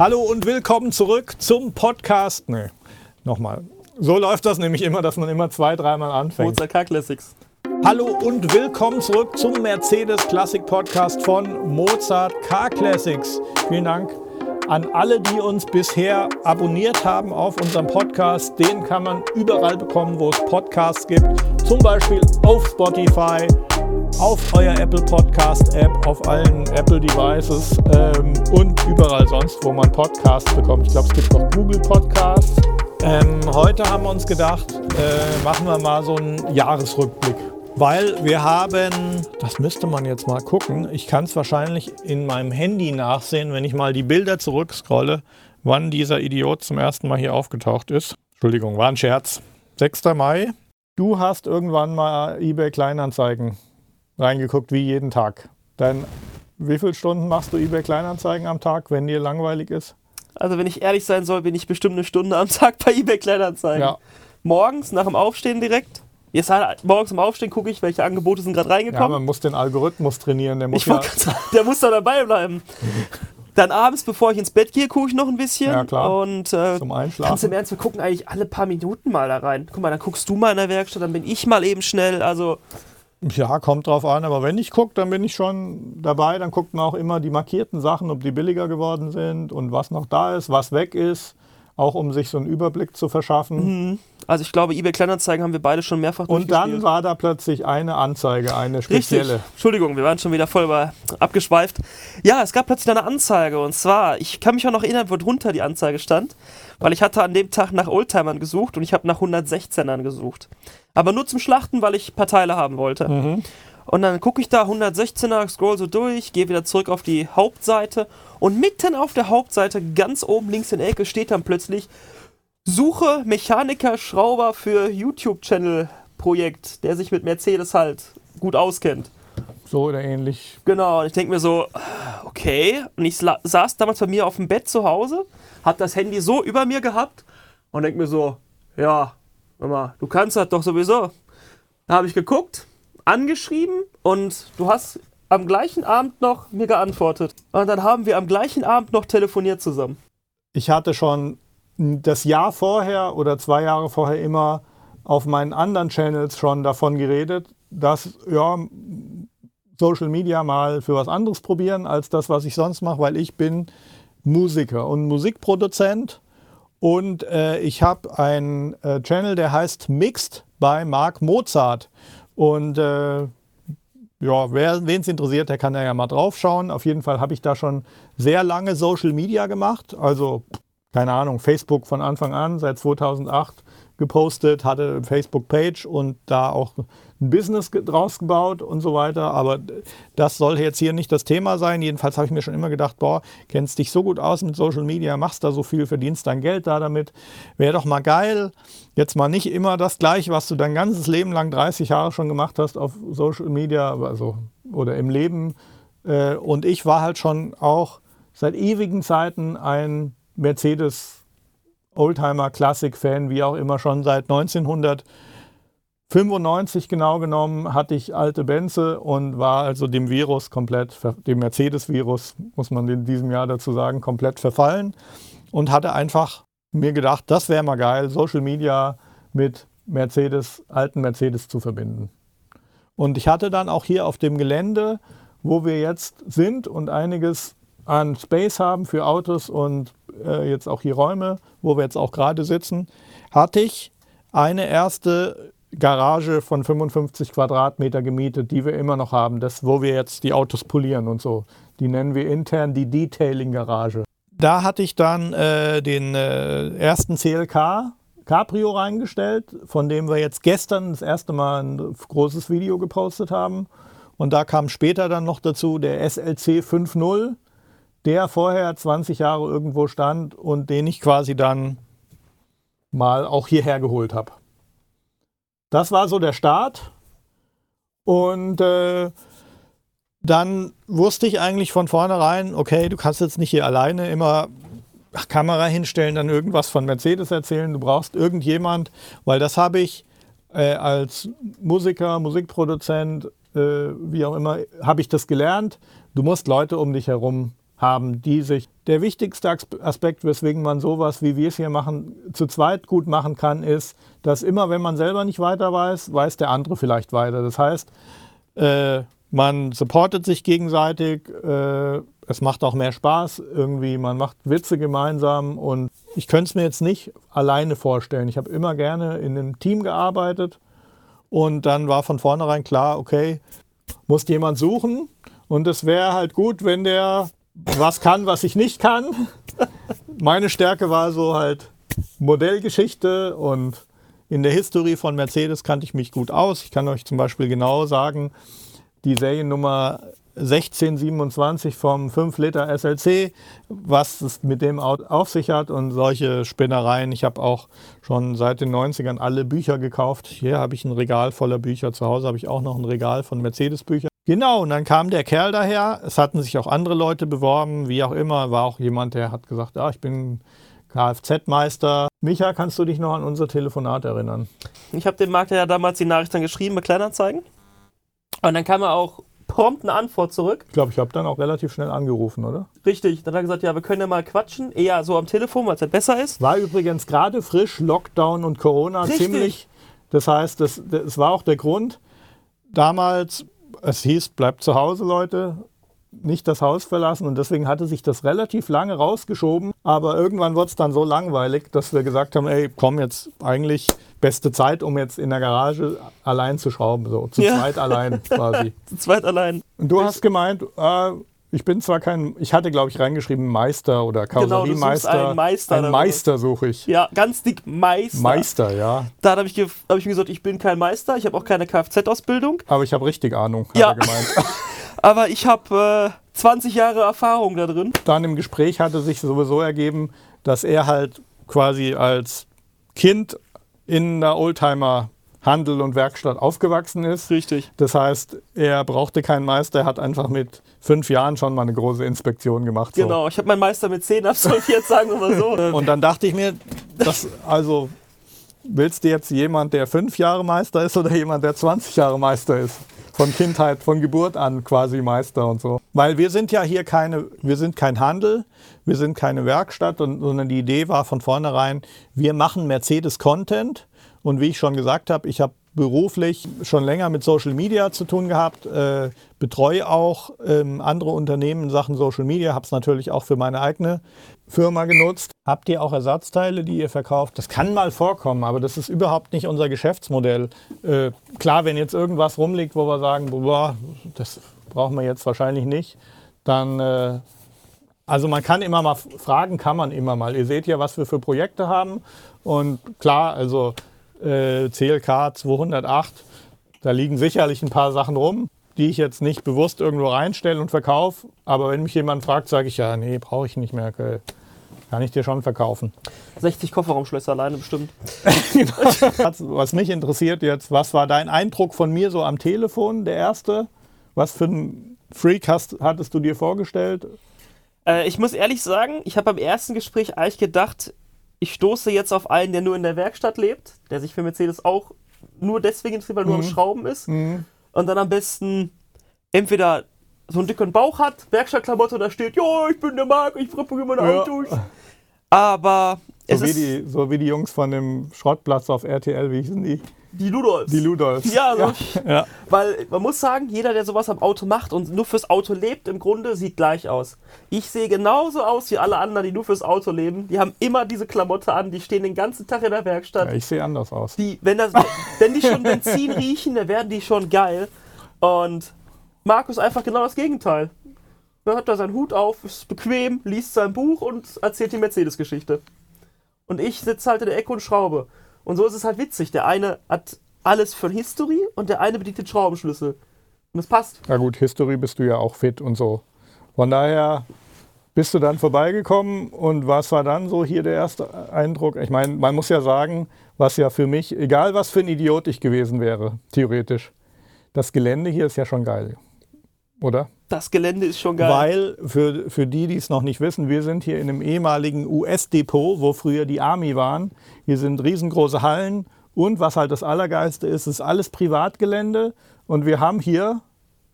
Hallo und willkommen zurück zum Podcast. Nee, nochmal. So läuft das nämlich immer, dass man immer zwei, dreimal anfängt. Mozart Classics. Hallo und willkommen zurück zum Mercedes Classic Podcast von Mozart Car Classics. Vielen Dank an alle, die uns bisher abonniert haben auf unserem Podcast. Den kann man überall bekommen, wo es Podcasts gibt. Zum Beispiel auf Spotify, auf euer Apple Podcast App, auf allen Apple Devices ähm, und überall sonst, wo man Podcasts bekommt. Ich glaube, es gibt auch Google Podcasts. Ähm, heute haben wir uns gedacht, äh, machen wir mal so einen Jahresrückblick. Weil wir haben, das müsste man jetzt mal gucken, ich kann es wahrscheinlich in meinem Handy nachsehen, wenn ich mal die Bilder zurückscrolle, wann dieser Idiot zum ersten Mal hier aufgetaucht ist. Entschuldigung, war ein Scherz. 6. Mai. Du hast irgendwann mal eBay Kleinanzeigen reingeguckt, wie jeden Tag. Dann, wie viele Stunden machst du eBay Kleinanzeigen am Tag, wenn dir langweilig ist? Also wenn ich ehrlich sein soll, bin ich bestimmt eine Stunde am Tag bei eBay Kleinanzeigen. Ja. Morgens nach dem Aufstehen direkt. Jetzt halt, morgens im Aufstehen gucke ich, welche Angebote sind gerade Ja, reingekommen. man muss den Algorithmus trainieren. Der muss ja, sagen, der muss da dabei bleiben. Dann abends, bevor ich ins Bett gehe, gucke ich noch ein bisschen. Ja, klar. Und äh, zum ganz im Einschlafen. Ernst, wir gucken eigentlich alle paar Minuten mal da rein. Guck mal, dann guckst du mal in der Werkstatt, dann bin ich mal eben schnell. Also Ja, kommt drauf an, aber wenn ich gucke, dann bin ich schon dabei. Dann guckt man auch immer die markierten Sachen, ob die billiger geworden sind und was noch da ist, was weg ist. Auch um sich so einen Überblick zu verschaffen. Also ich glaube, eBay Kleinanzeigen haben wir beide schon mehrfach Und dann war da plötzlich eine Anzeige, eine Richtig. spezielle. Entschuldigung, wir waren schon wieder voll über abgeschweift. Ja, es gab plötzlich eine Anzeige und zwar, ich kann mich auch noch erinnern, wo drunter die Anzeige stand, weil ich hatte an dem Tag nach Oldtimern gesucht und ich habe nach 116ern gesucht. Aber nur zum Schlachten, weil ich ein paar Teile haben wollte. Mhm. Und dann gucke ich da 116er, scroll so durch, gehe wieder zurück auf die Hauptseite und mitten auf der Hauptseite, ganz oben links in der Ecke, steht dann plötzlich Suche Mechaniker Schrauber für YouTube-Channel-Projekt, der sich mit Mercedes halt gut auskennt. So oder ähnlich. Genau, und ich denke mir so, okay. Und ich saß damals bei mir auf dem Bett zu Hause, hab das Handy so über mir gehabt und denk mir so, ja, Mama, du kannst das doch sowieso. Da habe ich geguckt, angeschrieben und du hast am gleichen Abend noch mir geantwortet. Und dann haben wir am gleichen Abend noch telefoniert zusammen. Ich hatte schon das Jahr vorher oder zwei Jahre vorher immer auf meinen anderen Channels schon davon geredet, dass ja, Social Media mal für was anderes probieren als das, was ich sonst mache, weil ich bin Musiker und Musikproduzent und äh, ich habe einen äh, Channel, der heißt Mixed bei Marc Mozart und äh, ja, wen es interessiert, der kann da ja mal drauf schauen. Auf jeden Fall habe ich da schon sehr lange Social Media gemacht. Also, keine Ahnung, Facebook von Anfang an, seit 2008 gepostet, hatte eine Facebook-Page und da auch ein Business draus gebaut und so weiter. Aber das soll jetzt hier nicht das Thema sein. Jedenfalls habe ich mir schon immer gedacht, boah, kennst dich so gut aus mit Social Media, machst da so viel, verdienst dein Geld da damit. Wäre doch mal geil. Jetzt mal nicht immer das gleiche, was du dein ganzes Leben lang 30 Jahre schon gemacht hast auf Social Media also, oder im Leben. Äh, Und ich war halt schon auch seit ewigen Zeiten ein Mercedes Oldtimer Classic Fan, wie auch immer schon seit 1995 genau genommen hatte ich alte Benze und war also dem Virus komplett, dem Mercedes-Virus, muss man in diesem Jahr dazu sagen, komplett verfallen und hatte einfach mir gedacht, das wäre mal geil, Social Media mit Mercedes, alten Mercedes zu verbinden. Und ich hatte dann auch hier auf dem Gelände, wo wir jetzt sind und einiges an Space haben für Autos und äh, jetzt auch hier Räume, wo wir jetzt auch gerade sitzen, hatte ich eine erste Garage von 55 Quadratmeter gemietet, die wir immer noch haben, das, wo wir jetzt die Autos polieren und so. Die nennen wir intern die Detailing-Garage. Da hatte ich dann äh, den äh, ersten CLK Cabrio reingestellt, von dem wir jetzt gestern das erste Mal ein großes Video gepostet haben. Und da kam später dann noch dazu der SLC 5.0, der vorher 20 Jahre irgendwo stand und den ich quasi dann mal auch hierher geholt habe. Das war so der Start. Und äh, dann wusste ich eigentlich von vornherein, okay, du kannst jetzt nicht hier alleine immer Kamera hinstellen, dann irgendwas von Mercedes erzählen. Du brauchst irgendjemand, weil das habe ich äh, als Musiker, Musikproduzent, äh, wie auch immer, habe ich das gelernt. Du musst Leute um dich herum haben, die sich. Der wichtigste Aspekt, weswegen man sowas, wie wir es hier machen, zu zweit gut machen kann, ist, dass immer, wenn man selber nicht weiter weiß, weiß der andere vielleicht weiter. Das heißt, äh, man supportet sich gegenseitig, äh, es macht auch mehr Spaß irgendwie, man macht Witze gemeinsam und ich könnte es mir jetzt nicht alleine vorstellen. Ich habe immer gerne in einem Team gearbeitet und dann war von vornherein klar, okay, muss jemand suchen und es wäre halt gut, wenn der was kann, was ich nicht kann. Meine Stärke war so halt Modellgeschichte und in der Historie von Mercedes kannte ich mich gut aus. Ich kann euch zum Beispiel genau sagen, die Seriennummer 1627 vom 5 Liter SLC, was es mit dem auf sich hat und solche Spinnereien. Ich habe auch schon seit den 90ern alle Bücher gekauft. Hier habe ich ein Regal voller Bücher. Zu Hause habe ich auch noch ein Regal von Mercedes-Büchern. Genau, und dann kam der Kerl daher. Es hatten sich auch andere Leute beworben, wie auch immer. War auch jemand, der hat gesagt, ah, ich bin Kfz-Meister. Micha, kannst du dich noch an unser Telefonat erinnern? Ich habe dem Makler ja damals die Nachricht dann geschrieben mit Kleinanzeigen. Und dann kam er auch prompt eine Antwort zurück. Ich glaube, ich habe dann auch relativ schnell angerufen, oder? Richtig. Dann hat er gesagt, ja, wir können ja mal quatschen. Eher so am Telefon, weil es halt besser ist. War übrigens gerade frisch, Lockdown und Corona Richtig. ziemlich. Das heißt, das, das war auch der Grund. Damals, es hieß, bleibt zu Hause, Leute nicht das Haus verlassen und deswegen hatte sich das relativ lange rausgeschoben. Aber irgendwann wurde es dann so langweilig, dass wir gesagt haben, ey, komm jetzt eigentlich beste Zeit, um jetzt in der Garage allein zu schrauben, so zu ja. zweit allein quasi. zu zweit allein. Und du ich hast gemeint, äh, ich bin zwar kein, ich hatte glaube ich reingeschrieben Meister oder Karosseriemeister. Genau, einen Meister. Einen Meister suche ich. Ja, ganz dick Meister. Meister, ja. Da habe ich, hab ich mir gesagt, ich bin kein Meister, ich habe auch keine Kfz-Ausbildung. Aber ich habe richtig Ahnung, hat ja. er gemeint. Aber ich habe äh, 20 Jahre Erfahrung da drin. Dann im Gespräch hatte sich sowieso ergeben, dass er halt quasi als Kind in der Oldtimer Handel und Werkstatt aufgewachsen ist. Richtig. Das heißt, er brauchte keinen Meister, er hat einfach mit fünf Jahren schon mal eine große Inspektion gemacht. So. Genau, ich habe meinen Meister mit zehn absolviert, sagen wir mal so. und dann dachte ich mir, das, also willst du jetzt jemand, der fünf Jahre Meister ist oder jemand, der 20 Jahre Meister ist? von Kindheit, von Geburt an quasi Meister und so. Weil wir sind ja hier keine, wir sind kein Handel, wir sind keine Werkstatt, und, sondern die Idee war von vornherein, wir machen Mercedes Content. Und wie ich schon gesagt habe, ich habe beruflich schon länger mit Social Media zu tun gehabt, äh, betreue auch ähm, andere Unternehmen in Sachen Social Media, habe es natürlich auch für meine eigene Firma genutzt. Habt ihr auch Ersatzteile, die ihr verkauft? Das kann mal vorkommen, aber das ist überhaupt nicht unser Geschäftsmodell. Äh, klar, wenn jetzt irgendwas rumliegt, wo wir sagen, boah, das brauchen wir jetzt wahrscheinlich nicht, dann äh, also man kann immer mal fragen, kann man immer mal. Ihr seht ja, was wir für Projekte haben. Und klar, also äh, CLK 208, da liegen sicherlich ein paar Sachen rum, die ich jetzt nicht bewusst irgendwo reinstelle und verkaufe. Aber wenn mich jemand fragt, sage ich ja, nee, brauche ich nicht mehr. Kann ich dir schon verkaufen. 60 Kofferraumschlösser alleine bestimmt. was mich interessiert jetzt, was war dein Eindruck von mir so am Telefon, der erste? Was für ein Freak hast, hattest du dir vorgestellt? Äh, ich muss ehrlich sagen, ich habe beim ersten Gespräch eigentlich gedacht, ich stoße jetzt auf einen, der nur in der Werkstatt lebt, der sich für Mercedes auch nur deswegen interessiert, weil er mhm. nur am Schrauben ist. Mhm. Und dann am besten entweder so einen dicken Bauch hat, Werkstattklamotte, da steht, ja, ich bin der Marc, ich repariere meine ja. Autos. Aber so wie, die, so wie die Jungs von dem Schrottplatz auf RTL, wie hießen die? Die Ludolfs. Die Ludolfs. Ja, also ja. weil man muss sagen, jeder, der sowas am Auto macht und nur fürs Auto lebt, im Grunde sieht gleich aus. Ich sehe genauso aus wie alle anderen, die nur fürs Auto leben. Die haben immer diese Klamotte an, die stehen den ganzen Tag in der Werkstatt. Ja, ich sehe anders aus. Die, wenn, das, wenn die schon Benzin riechen, dann werden die schon geil. Und Markus einfach genau das Gegenteil. Er hat da seinen Hut auf, ist bequem, liest sein Buch und erzählt die Mercedes-Geschichte. Und ich sitze halt in der Ecke und schraube. Und so ist es halt witzig. Der eine hat alles für History und der eine bedient den Schraubenschlüssel. Und es passt. Na gut, History bist du ja auch fit und so. Von daher bist du dann vorbeigekommen und was war dann so hier der erste Eindruck? Ich meine, man muss ja sagen, was ja für mich, egal was für ein Idiot ich gewesen wäre, theoretisch, das Gelände hier ist ja schon geil, oder? Das Gelände ist schon geil. Weil, für, für die, die es noch nicht wissen, wir sind hier in einem ehemaligen US-Depot, wo früher die Army waren. Hier sind riesengroße Hallen und was halt das Allergeilste ist, ist alles Privatgelände. Und wir haben hier,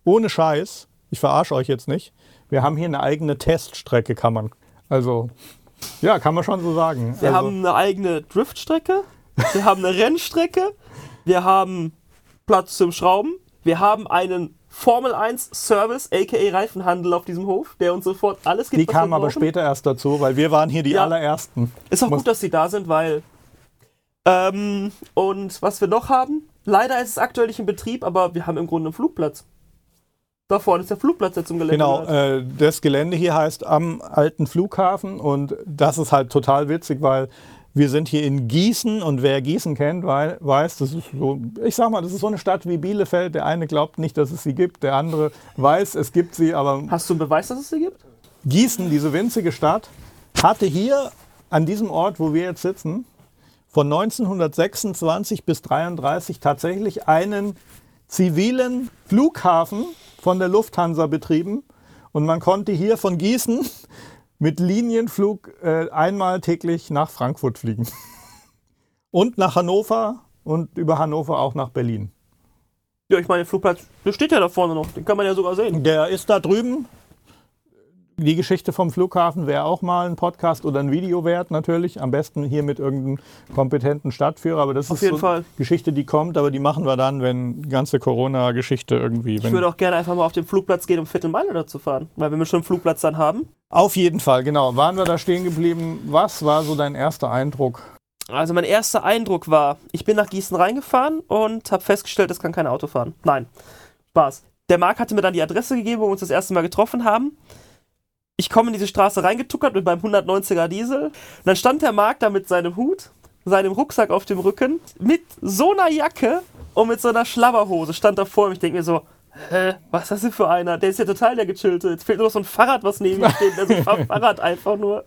ohne Scheiß, ich verarsche euch jetzt nicht, Wir haben hier eine eigene Teststrecke, kann man. Also, ja, kann man schon so sagen. Wir also, haben eine eigene Driftstrecke, wir haben eine Rennstrecke, wir haben Platz zum Schrauben, wir haben einen Formel 1 Service, aka Reifenhandel auf diesem Hof, der uns sofort alles gibt. die kamen aber später erst dazu, weil wir waren hier die Ja. allerersten. Ist auch Muss- gut, dass sie da sind, weil. Ähm, und was wir noch haben, leider ist es aktuell nicht in Betrieb, aber wir haben im Grunde einen Flugplatz. Da vorne ist der Flugplatz, der zum Gelände Genau, äh, das Gelände hier heißt am alten Flughafen und das ist halt total witzig, weil wir sind hier in Gießen und wer Gießen kennt, wei- weiß, das ist so, ich sag mal, das ist so eine Stadt wie Bielefeld. Der eine glaubt nicht, dass es sie gibt, der andere weiß, es gibt sie, aber Hast du einen Beweis, dass es sie gibt? Gießen, diese winzige Stadt, hatte hier an diesem Ort, wo wir jetzt sitzen, von 1926 bis 1933 tatsächlich einen zivilen Flughafen von der Lufthansa betrieben. Und man konnte hier von Gießen mit Linienflug äh, einmal täglich nach Frankfurt fliegen. Und nach Hannover und über Hannover auch nach Berlin. Ja, ich meine, der Flugplatz, der steht ja da vorne noch. Den kann man ja sogar sehen. Der ist da drüben. Die Geschichte vom Flughafen wäre auch mal ein Podcast oder ein Video wert, natürlich. Am besten hier mit irgendeinem kompetenten Stadtführer. Aber das Auf ist so eine Geschichte, die kommt, aber die machen wir dann, wenn die ganze Corona-Geschichte irgendwie. Ich würde auch gerne einfach mal auf den Flugplatz gehen, um Viertelmeile da zu fahren. Weil wenn wir schon einen Flugplatz dann haben. Auf jeden Fall, genau. Waren wir da stehen geblieben? Was war so dein erster Eindruck? Also mein erster Eindruck war, ich bin nach Gießen reingefahren und habe festgestellt, es kann kein Auto fahren. Nein, Spaß. Der Marc hatte mir dann die Adresse gegeben, wo wir uns das erste Mal getroffen haben. Ich komme in diese Straße reingetuckert mit meinem 190er Diesel. Und dann stand der Marc da mit seinem Hut, seinem Rucksack auf dem Rücken, mit so einer Jacke und mit so einer Schlabberhose stand da vor mir. Ich denke mir so, hä, was ist das denn für einer? Der ist ja total der Gechillte. Jetzt fehlt nur noch so ein Fahrrad, was neben ihm steht. Der so fährt Fahrrad einfach nur.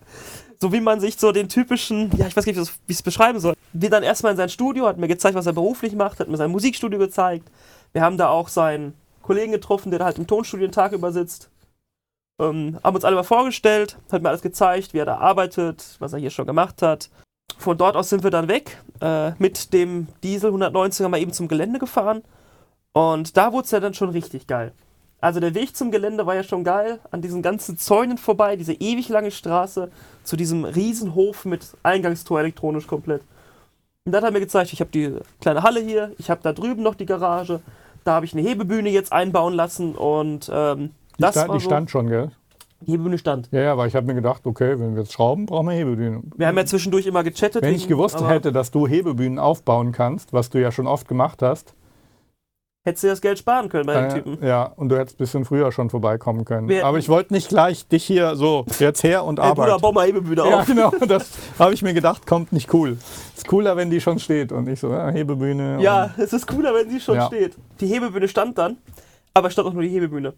So wie man sich so den typischen, ja, ich weiß nicht, wie ich es beschreiben soll. Wir dann erstmal in sein Studio, hat mir gezeigt, was er beruflich macht, hat mir sein Musikstudio gezeigt. Wir haben da auch seinen Kollegen getroffen, der da halt im Tonstudio den Tag über sitzt. Ähm, haben uns alle mal vorgestellt, hat mir alles gezeigt, wie er da arbeitet, was er hier schon gemacht hat. Von dort aus sind wir dann weg, äh, mit dem Diesel 190er mal eben zum Gelände gefahren. Und da wurde es ja dann schon richtig geil. Also der Weg zum Gelände war ja schon geil, an diesen ganzen Zäunen vorbei, diese ewig lange Straße zu diesem Riesenhof mit Eingangstor elektronisch komplett. Und dann hat er mir gezeigt, ich habe die kleine Halle hier, ich habe da drüben noch die Garage, da habe ich eine Hebebühne jetzt einbauen lassen und ähm, Die, das sta war die so, stand schon, gell? die Hebebühne stand. Ja, ja, weil ich habe mir gedacht, okay, wenn wir jetzt schrauben, brauchen wir Hebebühnen. Wir haben ja zwischendurch immer gechattet. Wenn ich gewusst hätte, dass du Hebebühnen aufbauen kannst, was du ja schon oft gemacht hast, Hättest du das Geld sparen können bei den äh, Typen. ja, und du hättest ein bisschen früher schon vorbeikommen können. Wir- Aber ich wollte nicht gleich dich hier so jetzt her und Ey, Bruder, arbeiten. bau mal Hebebühne Ja, auf. genau, das habe ich mir gedacht, kommt nicht cool. Ist cooler, wenn die schon steht und nicht so, ja, Hebebühne. Ja, es ist cooler, wenn sie schon Ja. steht. Die Hebebühne stand dann, aber stand auch nur die Hebebühne.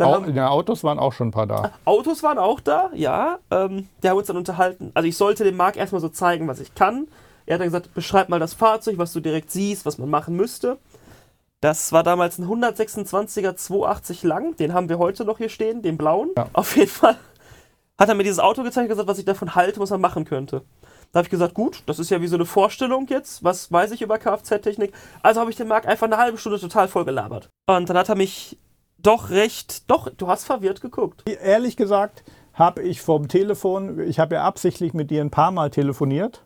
Au ja, Autos waren auch schon ein paar da. Autos waren auch da, ja. Ähm, wir haben uns dann unterhalten. Also ich sollte dem Marc erstmal so zeigen, was ich kann. Er hat dann gesagt, beschreib mal das Fahrzeug, was du direkt siehst, was man machen müsste. Das war damals ein 126er 280 lang, den haben wir heute noch hier stehen, den blauen. Ja. Auf jeden Fall hat er mir dieses Auto gezeigt und gesagt, was ich davon halte, was man machen könnte. Da habe ich gesagt, gut, das ist ja wie so eine Vorstellung jetzt, was weiß ich über Kfz-Technik. Also habe ich den Marc einfach eine halbe Stunde total voll gelabert. Und dann hat er mich doch recht, doch, du hast verwirrt geguckt. Ehrlich gesagt habe ich vom Telefon, ich habe ja absichtlich mit dir ein paar Mal telefoniert.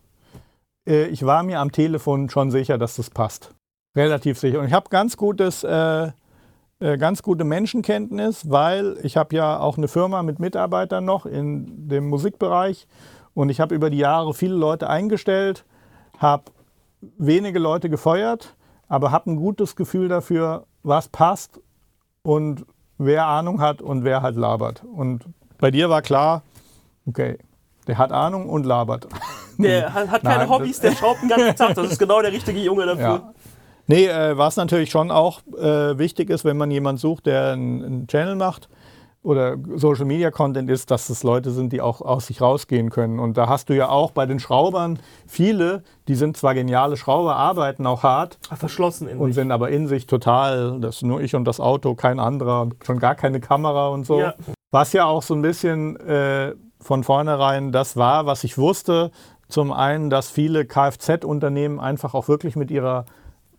Äh, Ich war mir am Telefon schon sicher, dass das passt. Relativ sicher. Und ich habe ganz gutes, äh, äh, ganz gute Menschenkenntnis, weil ich habe ja auch eine Firma mit Mitarbeitern noch in dem Musikbereich und ich habe über die Jahre viele Leute eingestellt, habe wenige Leute gefeuert, aber habe ein gutes Gefühl dafür, was passt und wer Ahnung hat und wer halt labert. Und bei dir war klar, okay, der hat Ahnung und labert. Der hat, hat keine Nein, Hobbys, der schraubt den ganzen Tag. Das ist genau der richtige Junge dafür. Ja. Nee, äh, was natürlich schon auch äh, wichtig ist, wenn man jemanden sucht, der einen, einen Channel macht oder Social Media Content ist, dass es Leute sind, die auch aus sich rausgehen können. Und da hast du ja auch bei den Schraubern viele, die sind zwar geniale Schrauber, arbeiten auch hart Verschlossen in und sich. sind aber in sich total, das nur ich und das Auto, kein anderer, und schon gar keine Kamera und so. Ja. Was ja auch so ein bisschen äh, von vornherein das war, was ich wusste. Zum einen, dass viele Kfz-Unternehmen einfach auch wirklich mit ihrer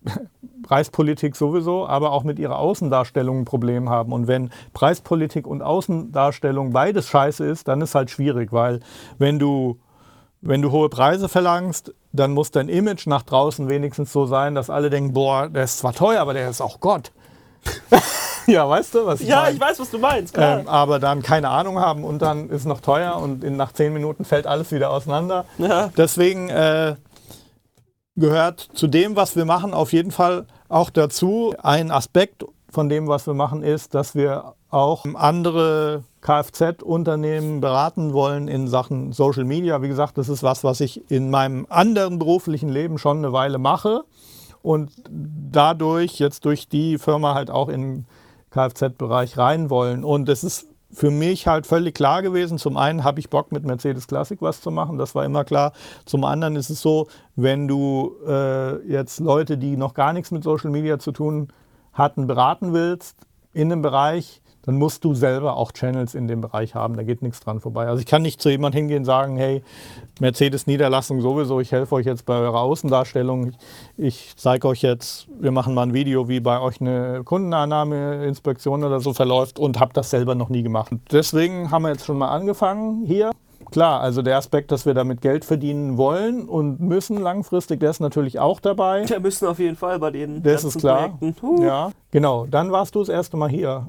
Preispolitik sowieso, aber auch mit ihrer Außendarstellung ein Problem haben. Und wenn Preispolitik und Außendarstellung beides scheiße ist, dann ist halt schwierig, weil wenn du, wenn du hohe Preise verlangst, dann muss dein Image nach draußen wenigstens so sein, dass alle denken, boah, der ist zwar teuer, aber der ist auch Gott. ja, weißt du, was ich Ja, meine? ich weiß, was du meinst, klar. Ähm, aber dann keine Ahnung haben und dann ist noch teuer und in, nach zehn Minuten fällt alles wieder auseinander. Ja. Deswegen äh, gehört zu dem, was wir machen, auf jeden Fall auch dazu. Ein Aspekt von dem, was wir machen, ist, dass wir auch andere Kfz-Unternehmen beraten wollen in Sachen Social Media. Wie gesagt, das ist was, was ich in meinem anderen beruflichen Leben schon eine Weile mache und dadurch jetzt durch die Firma halt auch in Kfz-Bereich rein wollen. Und es ist für mich halt völlig klar gewesen. Zum einen habe ich Bock mit Mercedes Classic was zu machen, das war immer klar. Zum anderen ist es so, wenn du äh, jetzt Leute, die noch gar nichts mit Social Media zu tun hatten, beraten willst in dem Bereich, dann musst du selber auch Channels in dem Bereich haben. Da geht nichts dran vorbei. Also ich kann nicht zu jemandem hingehen und sagen, hey, Mercedes-Niederlassung sowieso, ich helfe euch jetzt bei eurer Außendarstellung. Ich, zeige euch jetzt, wir machen mal ein Video, wie bei euch eine Kundenannahme, Inspektion oder so verläuft und habe das selber noch nie gemacht. Deswegen haben wir jetzt schon mal angefangen hier. Klar, also der Aspekt, dass wir damit Geld verdienen wollen und müssen langfristig, der ist natürlich auch dabei. Wir müssen auf jeden Fall bei den Das ganzen ist klar. Projekten. Huh. Ja, genau. Dann warst du das erste Mal hier.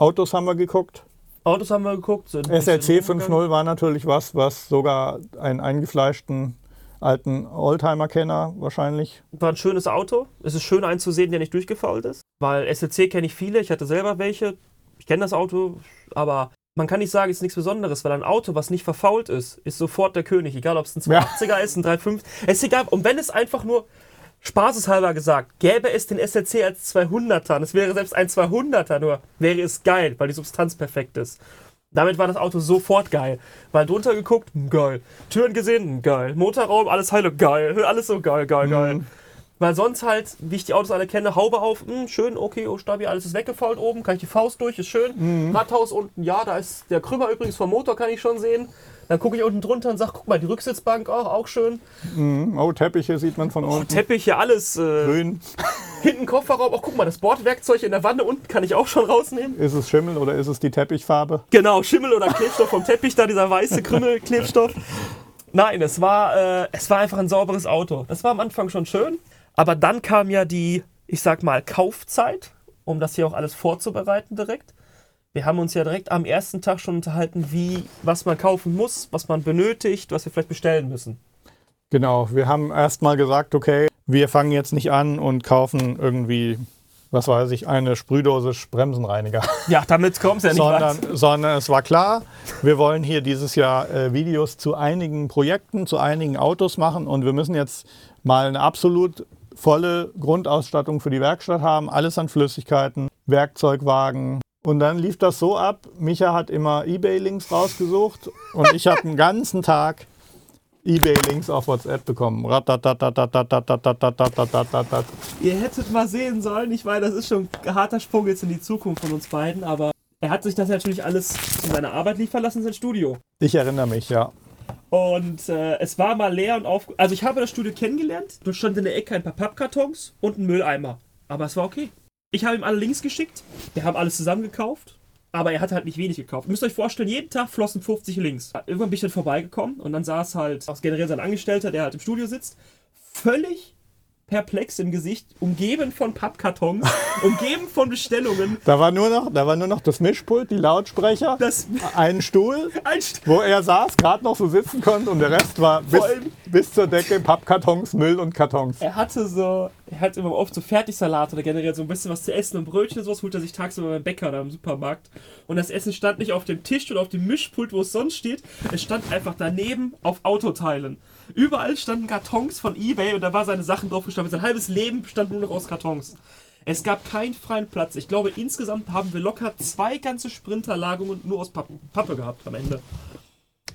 Autos haben wir geguckt. Autos haben wir geguckt. SLC bisschen 5.0 war natürlich was, was sogar einen eingefleischten alten Oldtimer-Kenner wahrscheinlich. War ein schönes Auto. Es ist schön, einen zu sehen, der nicht durchgefault ist. Weil SLC kenne ich viele. Ich hatte selber welche. Ich kenne das Auto. Aber man kann nicht sagen, es ist nichts Besonderes, weil ein Auto, was nicht verfault ist, ist sofort der König. Egal, ob es ein Ja. 280er ist, ein 350. Es ist egal. Und wenn es einfach nur spaßeshalber gesagt, gäbe es den SLC als 200er, und es wäre selbst ein 200er nur, wäre es geil, weil die Substanz perfekt ist. Damit war das Auto sofort geil. Weil drunter geguckt, hm, geil. Türen gesehen, hm, geil. Motorraum, alles heile, geil. Alles so geil, geil, geil. Weil sonst halt, wie ich die Autos alle kenne, Haube auf, hm, schön, okay, oh stabil, alles ist weggefault oben, kann ich die Faust durch, ist schön. Radhaus unten, ja, da ist der Krümmer übrigens vom Motor, kann ich schon sehen. Dann gucke ich unten drunter und sage, guck mal, die Rücksitzbank auch, auch schön. Mhm. Oh, Teppiche sieht man von Oh, unten. Teppich hier, alles. Äh, Grün. hinten Kofferraum, auch guck mal, das Bordwerkzeug in der Wanne unten kann ich auch schon rausnehmen. Ist es Schimmel oder ist es die Teppichfarbe? Genau, Schimmel oder Klebstoff vom Teppich, da dieser weiße Krümmelklebstoff. Nein, es war, äh, es war einfach ein sauberes Auto. Das war am Anfang schon schön, aber dann kam ja die, ich sag mal, Kaufzeit, um das hier auch alles vorzubereiten direkt. Wir haben uns ja direkt am ersten Tag schon unterhalten, wie, was man kaufen muss, was man benötigt, was wir vielleicht bestellen müssen. Genau, wir haben erst mal gesagt, okay, wir fangen jetzt nicht an und kaufen irgendwie, was weiß ich, eine Sprühdose Bremsenreiniger. Ja, damit kommst du ja nicht sondern, weit. sondern es war klar, wir wollen hier dieses Jahr äh, Videos zu einigen Projekten, zu einigen Autos machen und wir müssen jetzt mal eine absolut volle Grundausstattung für die Werkstatt haben, alles an Flüssigkeiten, Werkzeugwagen. Und dann lief das so ab, Micha hat immer Ebay-Links rausgesucht und ich habe den ganzen Tag Ebay-Links auf WhatsApp bekommen. Ihr hättet mal sehen sollen, ich meine, das ist schon ein harter Sprung jetzt in die Zukunft von uns beiden, aber er hat sich das natürlich alles in seiner Arbeit liefern lassen, sein Studio. Ich erinnere mich, ja. Und äh, es war mal leer und auf. Also ich habe das Studio kennengelernt. Dort stand in der Ecke ein paar Pappkartons und ein Mülleimer. Aber es war okay. Ich habe ihm alle Links geschickt. Wir haben alles zusammen gekauft. Aber er hat halt nicht wenig gekauft. Ihr müsst euch vorstellen, jeden Tag flossen 50 Links. Irgendwann bin ich dann vorbeigekommen und dann saß halt auch generell sein Angestellter, der halt im Studio sitzt, völlig perplex im Gesicht, umgeben von Pappkartons, umgeben von Bestellungen. Da war nur noch, da war nur noch das Mischpult, die Lautsprecher, Das ein Stuhl, ein St wo er saß, gerade noch so sitzen konnte und der Rest war bis, bis zur Decke Pappkartons, Müll und Kartons. Er hatte so, er hat immer oft so Fertigsalat oder generell so ein bisschen was zu essen und Brötchen und sowas holt er sich tagsüber beim Bäcker oder im Supermarkt. Und das Essen stand nicht auf dem Tisch oder auf dem Mischpult, wo es sonst steht. Es stand einfach daneben auf Autoteilen. Überall standen Kartons von Ebay und da war seine Sachen drauf gestapelt. Sein halbes Leben bestand nur noch aus Kartons. Es gab keinen freien Platz. Ich glaube, insgesamt haben wir locker zwei ganze Sprinterlagungen nur aus Pappe, gehabt am Ende.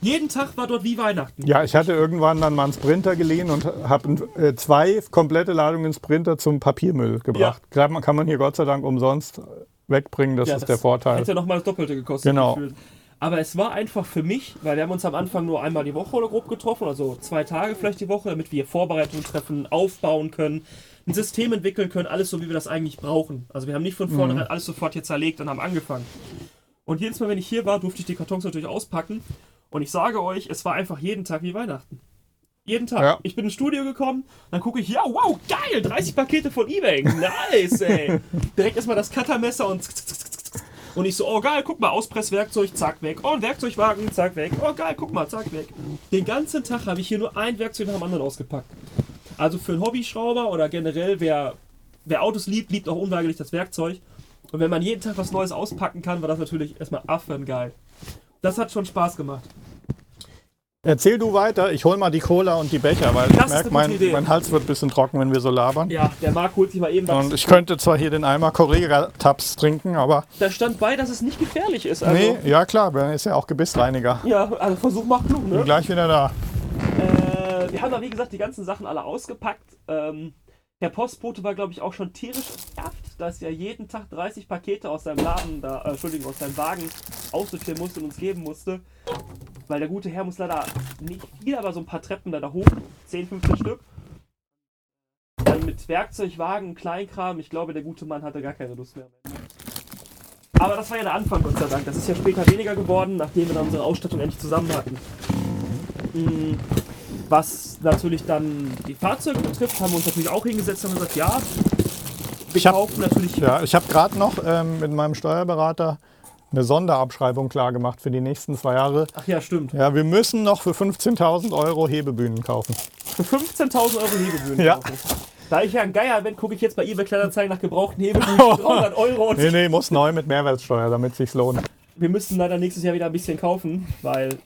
Jeden Tag war dort wie Weihnachten. Ja, ich hatte irgendwann dann mal einen Sprinter geliehen und habe äh, zwei komplette Ladungen Sprinter zum Papiermüll gebracht. Man- Kann man hier Gott sei Dank umsonst wegbringen, das Ja, ist der Vorteil. Hätte nochmal das Doppelte gekostet. Genau. gefühlt. Aber es war einfach für mich, weil wir haben uns am Anfang nur einmal die Woche oder grob getroffen, also zwei Tage vielleicht die Woche, damit wir Vorbereitungen treffen, aufbauen können, ein System entwickeln können, alles so, wie wir das eigentlich brauchen. Also wir haben nicht von vornherein alles sofort hier zerlegt und haben angefangen. Und jedes Mal, wenn ich hier war, durfte ich die Kartons natürlich auspacken. Und ich sage euch, es war einfach jeden Tag wie Weihnachten. Jeden Tag. Ja. Ich bin ins Studio gekommen, dann gucke ich, ja, wow, geil, 30 Pakete von Ebay. Nice, ey. Direkt erstmal das Cuttermesser und und ich so, oh geil, guck mal, Auspresswerkzeug, zack, weg. Oh, ein Werkzeugwagen, zack, weg. Oh geil, guck mal, zack, weg. Den ganzen Tag habe ich hier nur ein Werkzeug nach dem anderen ausgepackt. Also für einen Hobbyschrauber oder generell, wer, wer Autos liebt, liebt auch unweigerlich das Werkzeug. Und wenn man jeden Tag was Neues auspacken kann, war das natürlich erstmal affengeil. Das hat schon Spaß gemacht. Erzähl du weiter, ich hol mal die Cola und die Becher, weil Das ich merke, mein, mein Hals wird ein bisschen trocken, wenn wir so labern. Ja, der Marc holt sich mal eben was. Und ich könnte zwar hier den Eimer Correga-Tabs trinken, aber Da stand bei, dass es nicht gefährlich ist. Also, nee, ja klar, er ist ja auch Gebissreiniger. Ja, also Versuch macht klug, Bin ne? gleich wieder da. Äh, wir haben da, wie gesagt, die ganzen Sachen alle ausgepackt. Ähm, der Postbote war, glaube ich, auch schon tierisch genervt, dass er jeden Tag 30 Pakete aus seinem Laden, da, äh, Entschuldigung, aus seinem Wagen aussortieren musste und uns geben musste. Weil der gute Herr muss leider nicht viel, aber so ein paar Treppen da, da hoch, 10, 15 Stück. Dann mit Werkzeugwagen, Kleinkram. Ich glaube, der gute Mann hatte gar keine Lust mehr. Aber das war ja der Anfang, Gott sei Dank. Das ist ja später weniger geworden, nachdem wir dann unsere Ausstattung endlich zusammen hatten. Mm, Was natürlich dann die Fahrzeuge betrifft, haben wir uns natürlich auch hingesetzt und gesagt, ja, Ich hab- natürlich. Ja, ich habe gerade noch ähm, mit meinem Steuerberater eine Sonderabschreibung klar gemacht für die nächsten zwei Jahre. Ach ja, stimmt. Ja, wir müssen noch für 15.000 Euro Hebebühnen kaufen. Für 15.000 Euro Hebebühnen Ja. kaufen. Da ich ja ein Geier bin, gucke ich jetzt bei eBay Kleinanzeigen nach gebrauchten Hebebühnen für 300 Euro. Und Nee, nee, muss neu mit Mehrwertsteuer, damit sich's lohnt. wir müssen leider nächstes Jahr wieder ein bisschen kaufen, weil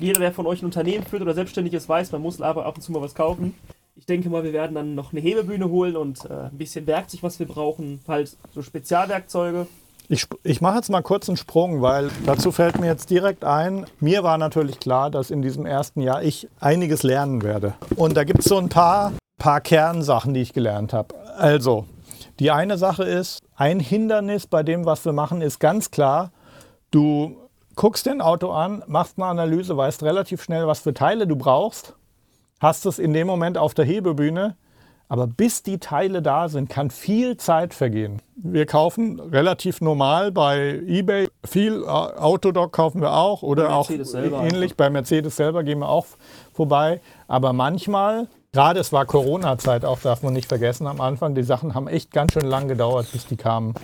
jeder, der von euch ein Unternehmen führt oder selbstständig ist, weiß, man muss aber ab und zu mal was kaufen. Ich denke mal, wir werden dann noch eine Hebebühne holen und äh, ein bisschen Werkzeug, was wir brauchen. Halt so Spezialwerkzeuge. Ich, ich mache jetzt mal kurz einen Sprung, weil dazu fällt mir jetzt direkt ein, mir war natürlich klar, dass in diesem ersten Jahr ich einiges lernen werde. Und da gibt es so ein paar, paar Kernsachen, die ich gelernt habe. Also, die eine Sache ist, ein Hindernis bei dem, was wir machen, ist ganz klar, du guckst dein Auto an, machst eine Analyse, weißt relativ schnell, was für Teile du brauchst, hast es in dem Moment auf der Hebebühne, aber bis die Teile da sind, kann viel Zeit vergehen. Wir kaufen relativ normal bei eBay viel äh, Autodoc kaufen wir auch oder auch ähnlich bei Mercedes selber gehen wir auch vorbei. Aber manchmal, gerade es war Corona-Zeit auch, darf man nicht vergessen am Anfang, die Sachen haben echt ganz schön lang gedauert, bis die kamen.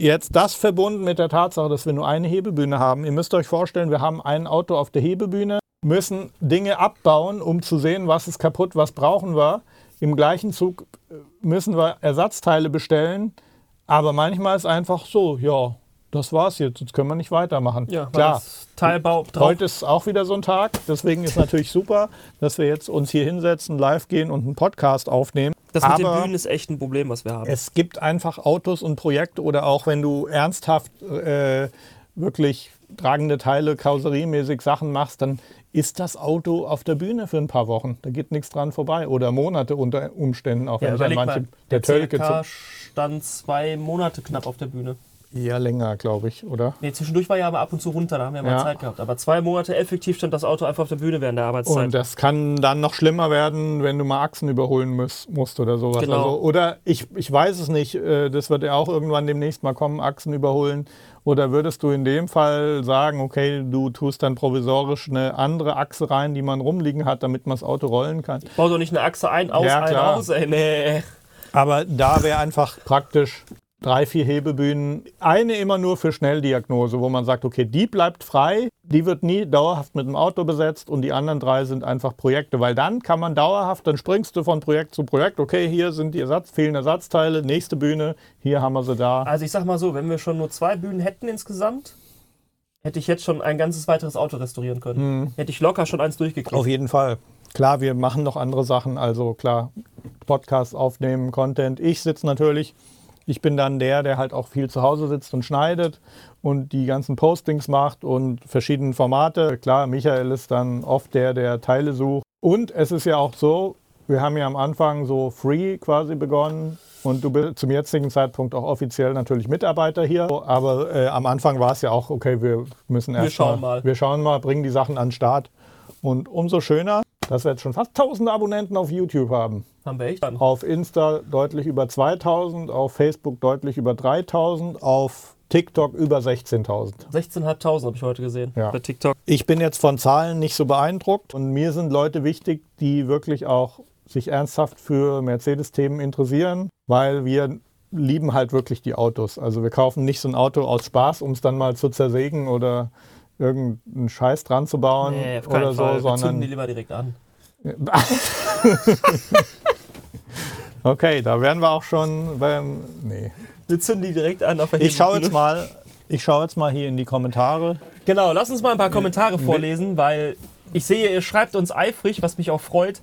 Jetzt das verbunden mit der Tatsache, dass wir nur eine Hebebühne haben. Ihr müsst euch vorstellen, wir haben ein Auto auf der Hebebühne, müssen Dinge abbauen, um zu sehen, was ist kaputt, was brauchen wir. Im gleichen Zug äh, müssen wir Ersatzteile bestellen, aber manchmal ist einfach so, ja, das war's jetzt, jetzt können wir nicht weitermachen. Ja, Klar, Teilbau drauf. Heute ist auch wieder so ein Tag. Deswegen ist natürlich super, dass wir jetzt uns hier hinsetzen, live gehen und einen Podcast aufnehmen. Das mit Aber den Bühnen ist echt ein Problem, was wir haben. es gibt einfach Autos und Projekte oder auch wenn du ernsthaft äh, wirklich tragende Teile, karosseriemäßig Sachen machst, dann ist das Auto auf der Bühne für ein paar Wochen. Da geht nichts dran vorbei. Oder Monate unter Umständen, auch ja, wenn ich an manche, mal, der der Tölke zum, stand zwei Monate knapp auf der Bühne. eher länger, glaube ich, oder? Nee, zwischendurch war ja aber ab und zu runter, da haben wir mal Ja. Zeit gehabt. Aber zwei Monate effektiv stand das Auto einfach auf der Bühne während der Arbeitszeit. Und das kann dann noch schlimmer werden, wenn du mal Achsen überholen muss, musst oder sowas. Genau. Also, oder ich, ich weiß es nicht, äh, das wird ja auch irgendwann demnächst mal kommen, Achsen überholen. Oder würdest du in dem Fall sagen, okay, du tust dann provisorisch eine andere Achse rein, die man rumliegen hat, damit man das Auto rollen kann? Bau doch nicht eine Achse ein, aus, Ja, ein, aus, ey, nee. Aber da wäre einfach praktisch drei, vier Hebebühnen. Eine immer nur für Schnelldiagnose, wo man sagt, okay, die bleibt frei, die wird nie dauerhaft mit dem Auto besetzt und die anderen drei sind einfach Projekte, weil dann kann man dauerhaft, dann springst du von Projekt zu Projekt, okay, hier sind die Ersatz, fehlen Ersatzteile, nächste Bühne, hier haben wir sie da. Also ich sag mal so, wenn wir schon nur zwei Bühnen hätten insgesamt, hätte ich jetzt schon ein ganzes weiteres Auto restaurieren können. Hätte ich locker schon eins durchgekriegt. Auf jeden Fall. Klar, wir machen noch andere Sachen, also klar, Podcast aufnehmen, Content. Ich sitze natürlich, ich bin dann der, der halt auch viel zu Hause sitzt und schneidet und die ganzen Postings macht und verschiedene Formate. Klar, Michael ist dann oft der, der Teile sucht. Und es ist ja auch so, wir haben ja am Anfang so free quasi begonnen. Und du bist zum jetzigen Zeitpunkt auch offiziell natürlich Mitarbeiter hier. Aber äh, am Anfang war es ja auch, okay, wir müssen erst schauen mal. Wir schauen mal, bringen die Sachen an den Start. Und umso schöner, dass wir jetzt schon fast 1000 Abonnenten auf YouTube haben. Haben wir echt dann. Auf Insta deutlich über 2000, auf Facebook deutlich über 3000, auf TikTok über 16.000. 16.500 habe ich heute gesehen Ja. bei TikTok. Ich bin jetzt von Zahlen nicht so beeindruckt und mir sind Leute wichtig, die wirklich auch sich ernsthaft für Mercedes-Themen interessieren, weil wir lieben halt wirklich die Autos. Also wir kaufen nicht so ein Auto aus Spaß, um es dann mal zu zersägen oder irgendeinen Scheiß dran zu bauen Nee, oder so, Fall. Wir zünden die sondern lieber direkt an. okay, da wären wir auch schon beim nee. Wir zünden die direkt an auf der Ich schaue jetzt mal, ich schaue jetzt mal hier in die Kommentare. Genau, lass uns mal ein paar Kommentare vorlesen, weil ich sehe, ihr schreibt uns eifrig, was mich auch freut.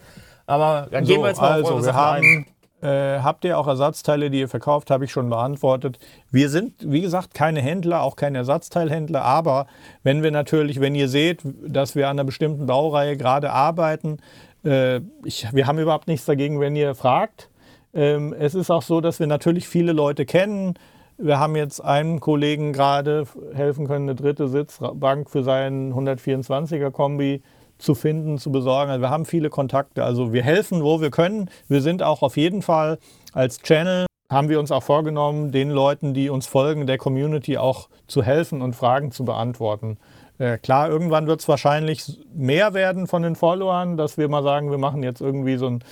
Aber dann gehen wir jetzt mal auf also, eure wir Sachen haben, äh, habt ihr auch Ersatzteile, die ihr verkauft? Habe ich schon beantwortet. Wir sind, wie gesagt, keine Händler, auch keine Ersatzteilhändler. Aber wenn wir natürlich, wenn ihr seht, dass wir an einer bestimmten Baureihe gerade arbeiten, äh, ich, wir haben überhaupt nichts dagegen, wenn ihr fragt. Ähm, es ist auch so, dass wir natürlich viele Leute kennen. Wir haben jetzt einem Kollegen gerade helfen können, eine dritte Sitzbank für seinen 124er Kombi zu finden, zu besorgen. Also wir haben viele Kontakte. Also wir helfen, wo wir können. Wir sind auch auf jeden Fall als Channel, haben wir uns auch vorgenommen, den Leuten, die uns folgen, der Community auch zu helfen und Fragen zu beantworten. Äh, klar, irgendwann wird es wahrscheinlich mehr werden von den Followern, dass wir mal sagen, wir machen jetzt irgendwie so ein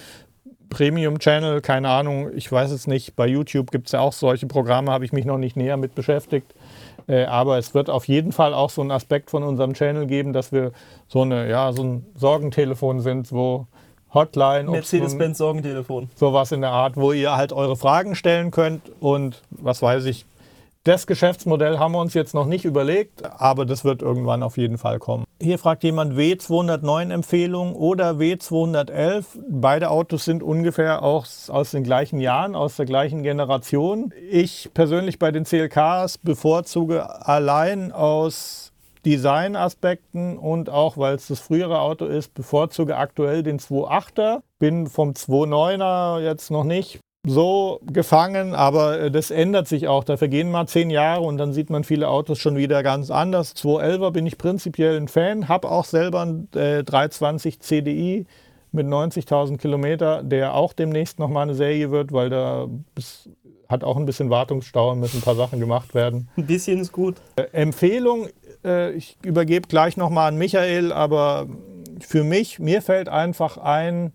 Premium-Channel, keine Ahnung, ich weiß es nicht. Bei YouTube gibt es ja auch solche Programme, habe ich mich noch nicht näher mit beschäftigt. Äh, aber es wird auf jeden Fall auch so einen Aspekt von unserem Channel geben, dass wir so, eine, ja, so ein Sorgentelefon sind, wo Hotline, nun- Mercedes-Benz Sorgentelefon. sowas in der Art, wo ihr halt eure Fragen stellen könnt und was weiß ich. Das Geschäftsmodell haben wir uns jetzt noch nicht überlegt, aber das wird irgendwann auf jeden Fall kommen. Hier fragt jemand W209 Empfehlung oder W211. Beide Autos sind ungefähr auch aus den gleichen Jahren, aus der gleichen Generation. Ich persönlich bei den CLKs bevorzuge allein aus Designaspekten und auch, weil es das frühere Auto ist, bevorzuge aktuell den 2.8er. Bin vom 2.9er jetzt noch nicht so gefangen, aber äh, das ändert sich auch. Da vergehen mal zehn Jahre und dann sieht man viele Autos schon wieder ganz anders. 211er bin ich prinzipiell ein Fan, habe auch selber einen äh, 320 CDI mit 90.000 Kilometer, der auch demnächst nochmal eine Serie wird, weil da bis, hat auch ein bisschen Wartungsstau und müssen ein paar Sachen gemacht werden. Ein bisschen ist gut. Äh, Empfehlung, äh, ich übergebe gleich nochmal an Michael, aber für mich, mir fällt einfach ein,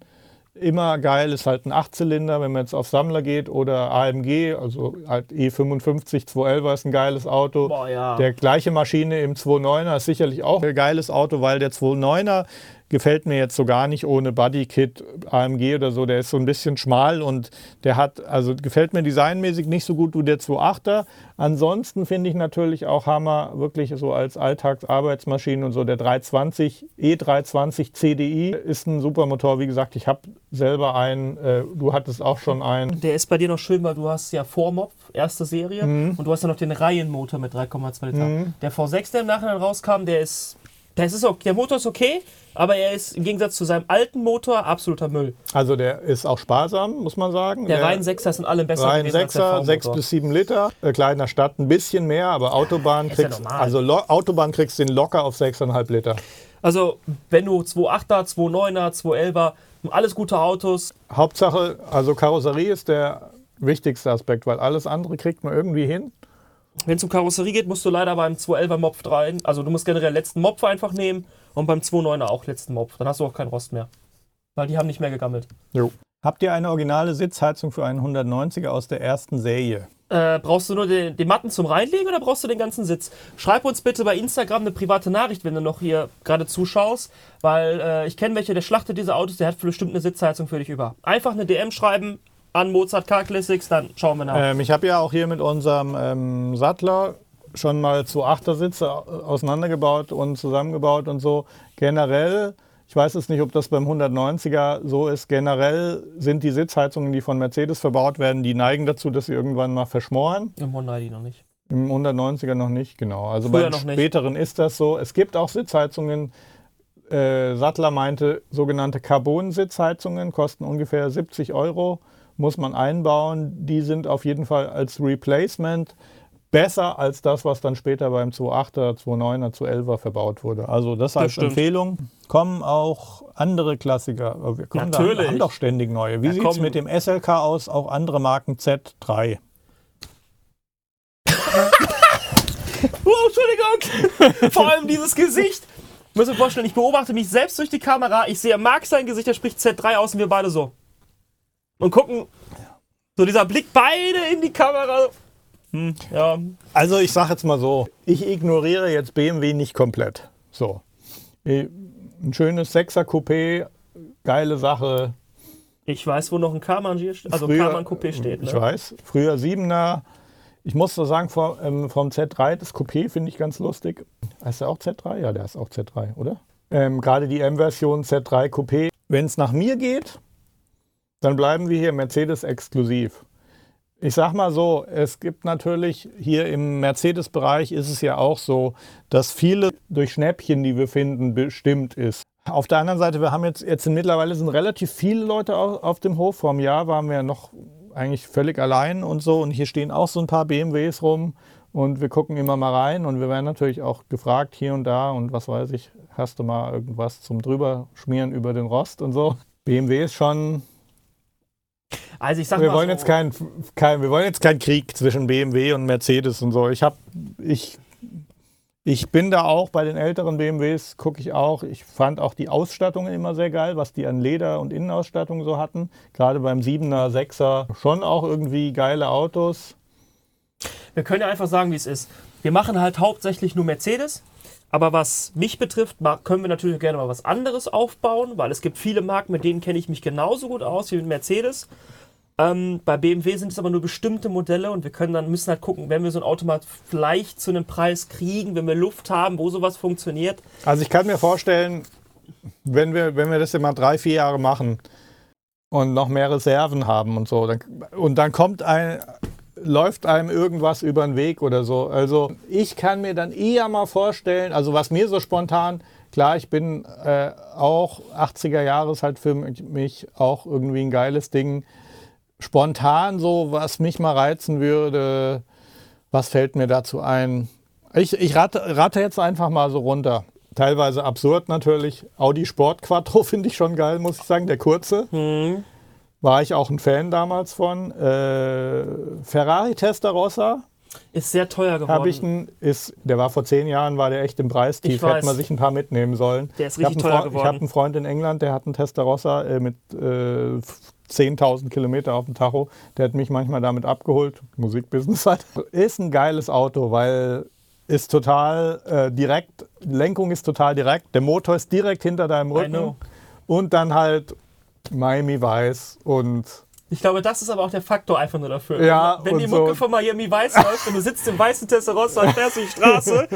immer geil ist halt ein Achtzylinder, wenn man jetzt auf Sammler geht oder AMG, also halt E55 211 ist ein geiles Auto. Boah, ja. Der gleiche Maschine im 2.9er ist sicherlich auch ein geiles Auto, weil der 2.9er gefällt mir jetzt so gar nicht ohne Bodykit AMG oder so. Der ist so ein bisschen schmal und der hat, also gefällt mir designmäßig nicht so gut wie der 2.8er. Ansonsten finde ich natürlich auch Hammer, wirklich so als Alltagsarbeitsmaschine und so. Der 320, E320 CDI ist ein super Motor. Wie gesagt, ich habe selber einen, äh, du hattest auch schon einen. Der ist bei dir noch schön, weil du hast ja Vormopf, erste Serie, Mhm. und du hast ja noch den Reihenmotor mit 3,2 Liter. Der V6, der im Nachhinein rauskam, der ist, der ist okay, der Motor ist okay, aber er ist im Gegensatz zu seinem alten Motor absoluter Müll. Also der ist auch sparsam, muss man sagen. Der Reihen 6er sind alle besser Reihen gewesen als der 6er, V-Motor. 6 bis 7 Liter. Äh, kleiner Stadt ein bisschen mehr, aber Autobahn ja kriegst, normal. also Autobahn kriegst du den locker auf 6,5 Liter. Also, wenn du 2.8er, 2.9er, 2.11er, alles gute Autos, Hauptsache, also Karosserie ist der wichtigste Aspekt, weil alles andere kriegt man irgendwie hin. Wenn es um Karosserie geht, musst du leider beim 211er Mopf rein. Also du musst generell letzten Mopf einfach nehmen und beim 29er auch letzten Mopf. Dann hast du auch keinen Rost mehr. Weil die haben nicht mehr gegammelt. Jo. Habt ihr eine originale Sitzheizung für einen 190er aus der ersten Serie? Äh, brauchst du nur den, den Matten zum Reinlegen oder brauchst du den ganzen Sitz? Schreib uns bitte bei Instagram eine private Nachricht, wenn du noch hier gerade zuschaust, weil äh, ich kenne welche, der schlachtet diese Autos, der hat bestimmt eine Sitzheizung für dich über. Einfach eine DM schreiben an Mozart Car Classics, dann schauen wir nach. Ähm, ich habe ja auch hier mit unserem ähm, Sattler schon mal zu Achtersitze auseinandergebaut und zusammengebaut und so. Generell, ich weiß es nicht, ob das beim 190er so ist, generell sind die Sitzheizungen, die von Mercedes verbaut werden, die neigen dazu, dass sie irgendwann mal verschmoren. Im Honda die noch nicht. Im 190er noch nicht, genau. Also Früher bei den noch nicht. späteren ist das so. Es gibt auch Sitzheizungen, äh, Sattler meinte, sogenannte Carbon-Sitzheizungen kosten ungefähr 70 Euro muss man einbauen. Die sind auf jeden Fall als Replacement besser als das, was dann später beim 2.8er, 2.9er, 2.11er verbaut wurde. Also das als stimmt. Empfehlung. Kommen auch andere Klassiker. Wir kommen da, Natürlich. haben doch ständig neue. Wie Ja, sieht es mit dem SLK aus? Auch andere Marken Z3. Oh, Entschuldigung! Vor allem dieses Gesicht. Ich muss mir vorstellen, ich beobachte mich selbst durch die Kamera. Ich sehe Marc sein Gesicht, der spricht Z3 aus und wir beide so. Und gucken. So dieser Blick beide in die Kamera. Hm, ja. Also ich sage jetzt mal so, ich ignoriere jetzt BMW nicht komplett. So. Eh, Ein schönes 6er Coupé, geile Sache. Ich weiß, wo noch ein Karmann hier steht. Also Früher- Karmann Coupé steht. Ich Ne? weiß. Früher 7er. Ich muss so sagen, vom, ähm, vom Z3, das Coupé finde ich ganz lustig. Heißt der auch Z3? Ja, der ist auch Z3, oder? Ähm, Gerade die M-Version Z3 Coupé. Wenn es nach mir geht, dann bleiben wir hier Mercedes exklusiv. Ich sag mal so, es gibt natürlich hier im Mercedes-Bereich ist es ja auch so, dass viele durch Schnäppchen, die wir finden, bestimmt ist. Auf der anderen Seite, wir haben jetzt, jetzt sind mittlerweile sind relativ viele Leute auf, dem Hof. Vor einem Jahr waren wir noch eigentlich völlig allein und so. Und hier stehen auch so ein paar BMWs rum und wir gucken immer mal rein und wir werden natürlich auch gefragt hier und da und was weiß ich, hast du mal irgendwas zum drüber schmieren über den Rost und so. BMW ist schon Also ich sag wir mal wollen so, jetzt keinen kein, wir wollen jetzt keinen Krieg zwischen BMW und Mercedes und so. Ich habe ich ich bin da auch bei den älteren BMWs gucke ich auch. Ich fand auch die Ausstattungen immer sehr geil, was die an Leder und Innenausstattung so hatten. Gerade beim 7er, 6er schon auch irgendwie geile Autos. Wir können ja einfach sagen, wie es ist. Wir machen halt hauptsächlich nur Mercedes. Aber was mich betrifft, können wir natürlich gerne mal was anderes aufbauen, weil es gibt viele Marken, mit denen kenne ich mich genauso gut aus wie mit Mercedes. Ähm, bei BMW sind es aber nur bestimmte Modelle und wir können dann müssen halt gucken, wenn wir so ein Auto mal vielleicht zu einem Preis kriegen, wenn wir Luft haben, wo sowas funktioniert. Also ich kann mir vorstellen, wenn wir, wenn wir das mal drei, vier Jahre machen und noch mehr Reserven haben und so, dann, und dann kommt ein, läuft einem irgendwas über den Weg oder so. Also ich kann mir dann eher mal vorstellen, also was mir so spontan, klar, ich bin äh, auch 80er Jahres halt für mich auch irgendwie ein geiles Ding. Spontan so, was mich mal reizen würde, was fällt mir dazu ein? Ich, ich rate, rate jetzt einfach mal so runter. Teilweise absurd natürlich. Audi Sport Quattro finde ich schon geil, muss ich sagen. Der kurze. War ich auch ein Fan damals von. Äh, Ferrari Testarossa Ist sehr teuer geworden. ich einen, ist, der war vor zehn Jahren, war der echt im Preistief. Ich weiß. Hätte man sich ein paar mitnehmen sollen. Der ist richtig teuer Freund- geworden. Ich habe einen Freund in England, der hat einen Testarossa äh, mit äh, 10.000 Kilometer auf dem Tacho. Der hat mich manchmal damit abgeholt. Musikbusiness halt. Ist ein geiles Auto, weil ist total äh, direkt, Lenkung ist total direkt, der Motor ist direkt hinter deinem Rücken. Und dann halt Miami Weiß und Ich glaube, das ist aber auch der Faktor einfach nur dafür. Ja, Wenn die Mucke so- von Miami Weiß läuft und du sitzt im weißen Testarossa und fährst die Straße.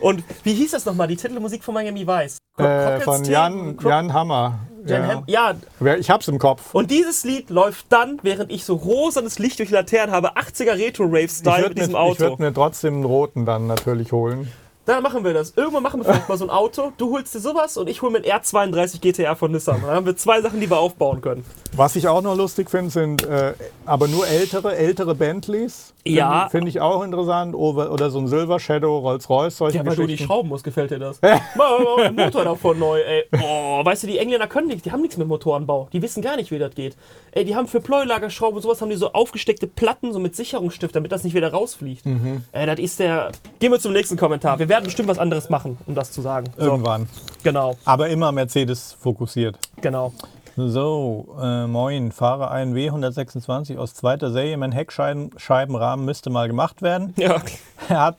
und wie hieß das nochmal, die Titelmusik von Miami Weiß? Äh, von? Jan, Jan Hammer. Ja. Ja, Ich hab's im Kopf. und dieses Lied läuft dann, während ich so rosanes Licht durch die Laternen habe, 80er Ich Retro-Rave-Style würde mit diesem mir, ich Auto. würd mir trotzdem einen roten dann natürlich holen. Dann machen wir das. Irgendwann machen wir vielleicht mal so ein Auto. Du holst dir sowas und ich hole mir einen R32 GTR von Nissan. Dann haben wir zwei Sachen, die wir aufbauen können. Was ich auch noch lustig finde, sind äh, aber nur ältere, ältere Bentleys. Ja. Finde find ich auch interessant. Oder, oder so ein Silver Shadow, Rolls-Royce, solche Ja, weil du die schrauben musst, gefällt dir das. Mal den Motor davon neu, ey. Oh, weißt du, die Engländer können nicht, die haben nichts mit Motorenbau. Die wissen gar nicht, wie das geht. Ey, die haben für Pleulagerschrauben und sowas haben die so aufgesteckte Platten, so mit Sicherungsstift, damit das nicht wieder rausfliegt. Mhm. Ey, das ist der. Gehen wir zum nächsten Kommentar. Wir werden bestimmt was anderes machen, um das zu sagen. So, Irgendwann. genau, Aber immer Mercedes fokussiert. genau. So, äh, moin, fahre einen W126 aus zweiter Serie. Mein Heckscheibenrahmen müsste mal gemacht werden. Ja. Hat,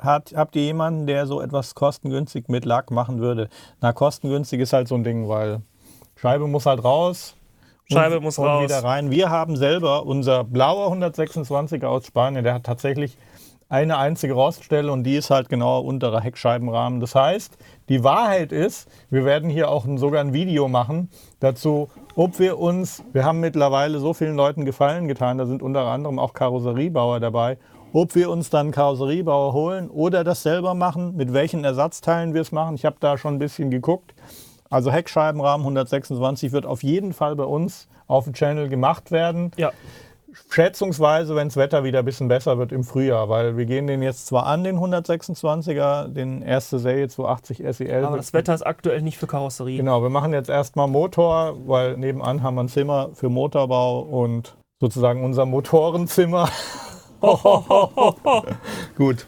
hat, habt ihr jemanden, der so etwas kostengünstig mit Lack machen würde? Na, kostengünstig ist halt so ein Ding, weil Scheibe muss halt raus. Scheibe und, muss und raus. wieder rein. Wir haben selber unser blauer 126er aus Spanien, der hat tatsächlich eine einzige Roststelle und die ist halt genau unterer Heckscheibenrahmen. Das heißt, die Wahrheit ist, wir werden hier auch ein, sogar ein Video machen dazu, ob wir uns, wir haben mittlerweile so vielen Leuten Gefallen getan, da sind unter anderem auch Karosseriebauer dabei, ob wir uns dann Karosseriebauer holen oder das selber machen, mit welchen Ersatzteilen wir es machen. Ich habe da schon ein bisschen geguckt. Also Heckscheibenrahmen 126 wird auf jeden Fall bei uns auf dem Channel gemacht werden. Ja. Schätzungsweise, wenn das Wetter wieder ein bisschen besser wird im Frühjahr, weil wir gehen den jetzt zwar an, den 126er, den erste Serie 280 SEL. Aber das Wetter ist aktuell nicht für Karosserie. Genau, wir machen jetzt erstmal Motor, weil nebenan haben wir ein Zimmer für Motorbau und sozusagen unser Motorenzimmer. Gut.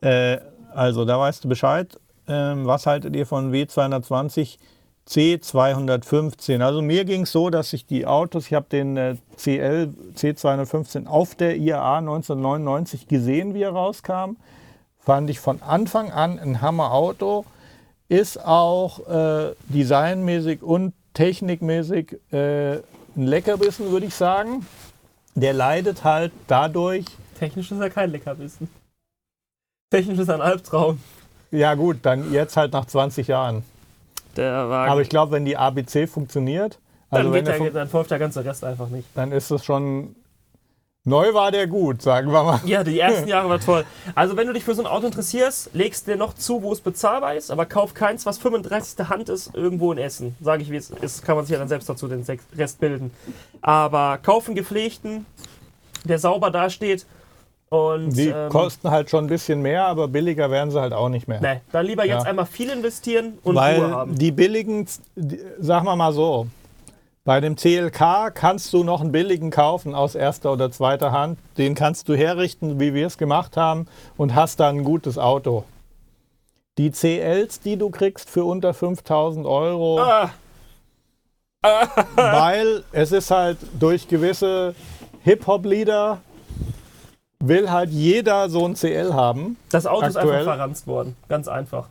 Äh, also, da weißt du Bescheid. Ähm, was haltet ihr von W220 C215? Also mir ging es so, dass ich die Autos, ich habe den äh, CL C215 auf der IAA 1999 gesehen, wie er rauskam. Fand ich von Anfang an ein Hammer-Auto. Ist auch äh, designmäßig und technikmäßig äh, ein Leckerbissen, würde ich sagen. Der leidet halt dadurch, Technisch ist er kein Leckerbissen. Technisch ist er ein Albtraum. ja gut, dann jetzt halt nach 20 Jahren. Der Wagen. Aber ich glaube, wenn die ABC funktioniert, also dann, er der, fun- dann folgt der ganze Rest einfach nicht. dann ist es schon. Neu war der gut, sagen wir mal. Ja, die ersten Jahre war toll. Also wenn du dich für so ein Auto interessierst, legst dir noch zu, wo es bezahlbar ist, aber kauf keins, was 35. Hand ist, irgendwo in Essen. Sage ich, wie es ist, kann man sich ja dann selbst dazu den Rest bilden. Aber kauf einen gepflegten, der sauber dasteht und Die ähm, kosten halt schon ein bisschen mehr, aber billiger werden sie halt auch nicht mehr. ne, dann lieber jetzt Ja. einmal viel investieren und Ruhe Weil haben. die billigen, die, sagen wir mal so, bei dem CLK kannst du noch einen billigen kaufen aus erster oder zweiter Hand. Den kannst du herrichten, wie wir es gemacht haben, und hast dann ein gutes Auto. Die CLs, die du kriegst für unter 5000 Euro, Ah, weil es ist halt durch gewisse Hip-Hop-Lieder will halt jeder so ein CL haben. das Auto ist Aktuell- einfach verranzt worden. Ganz einfach.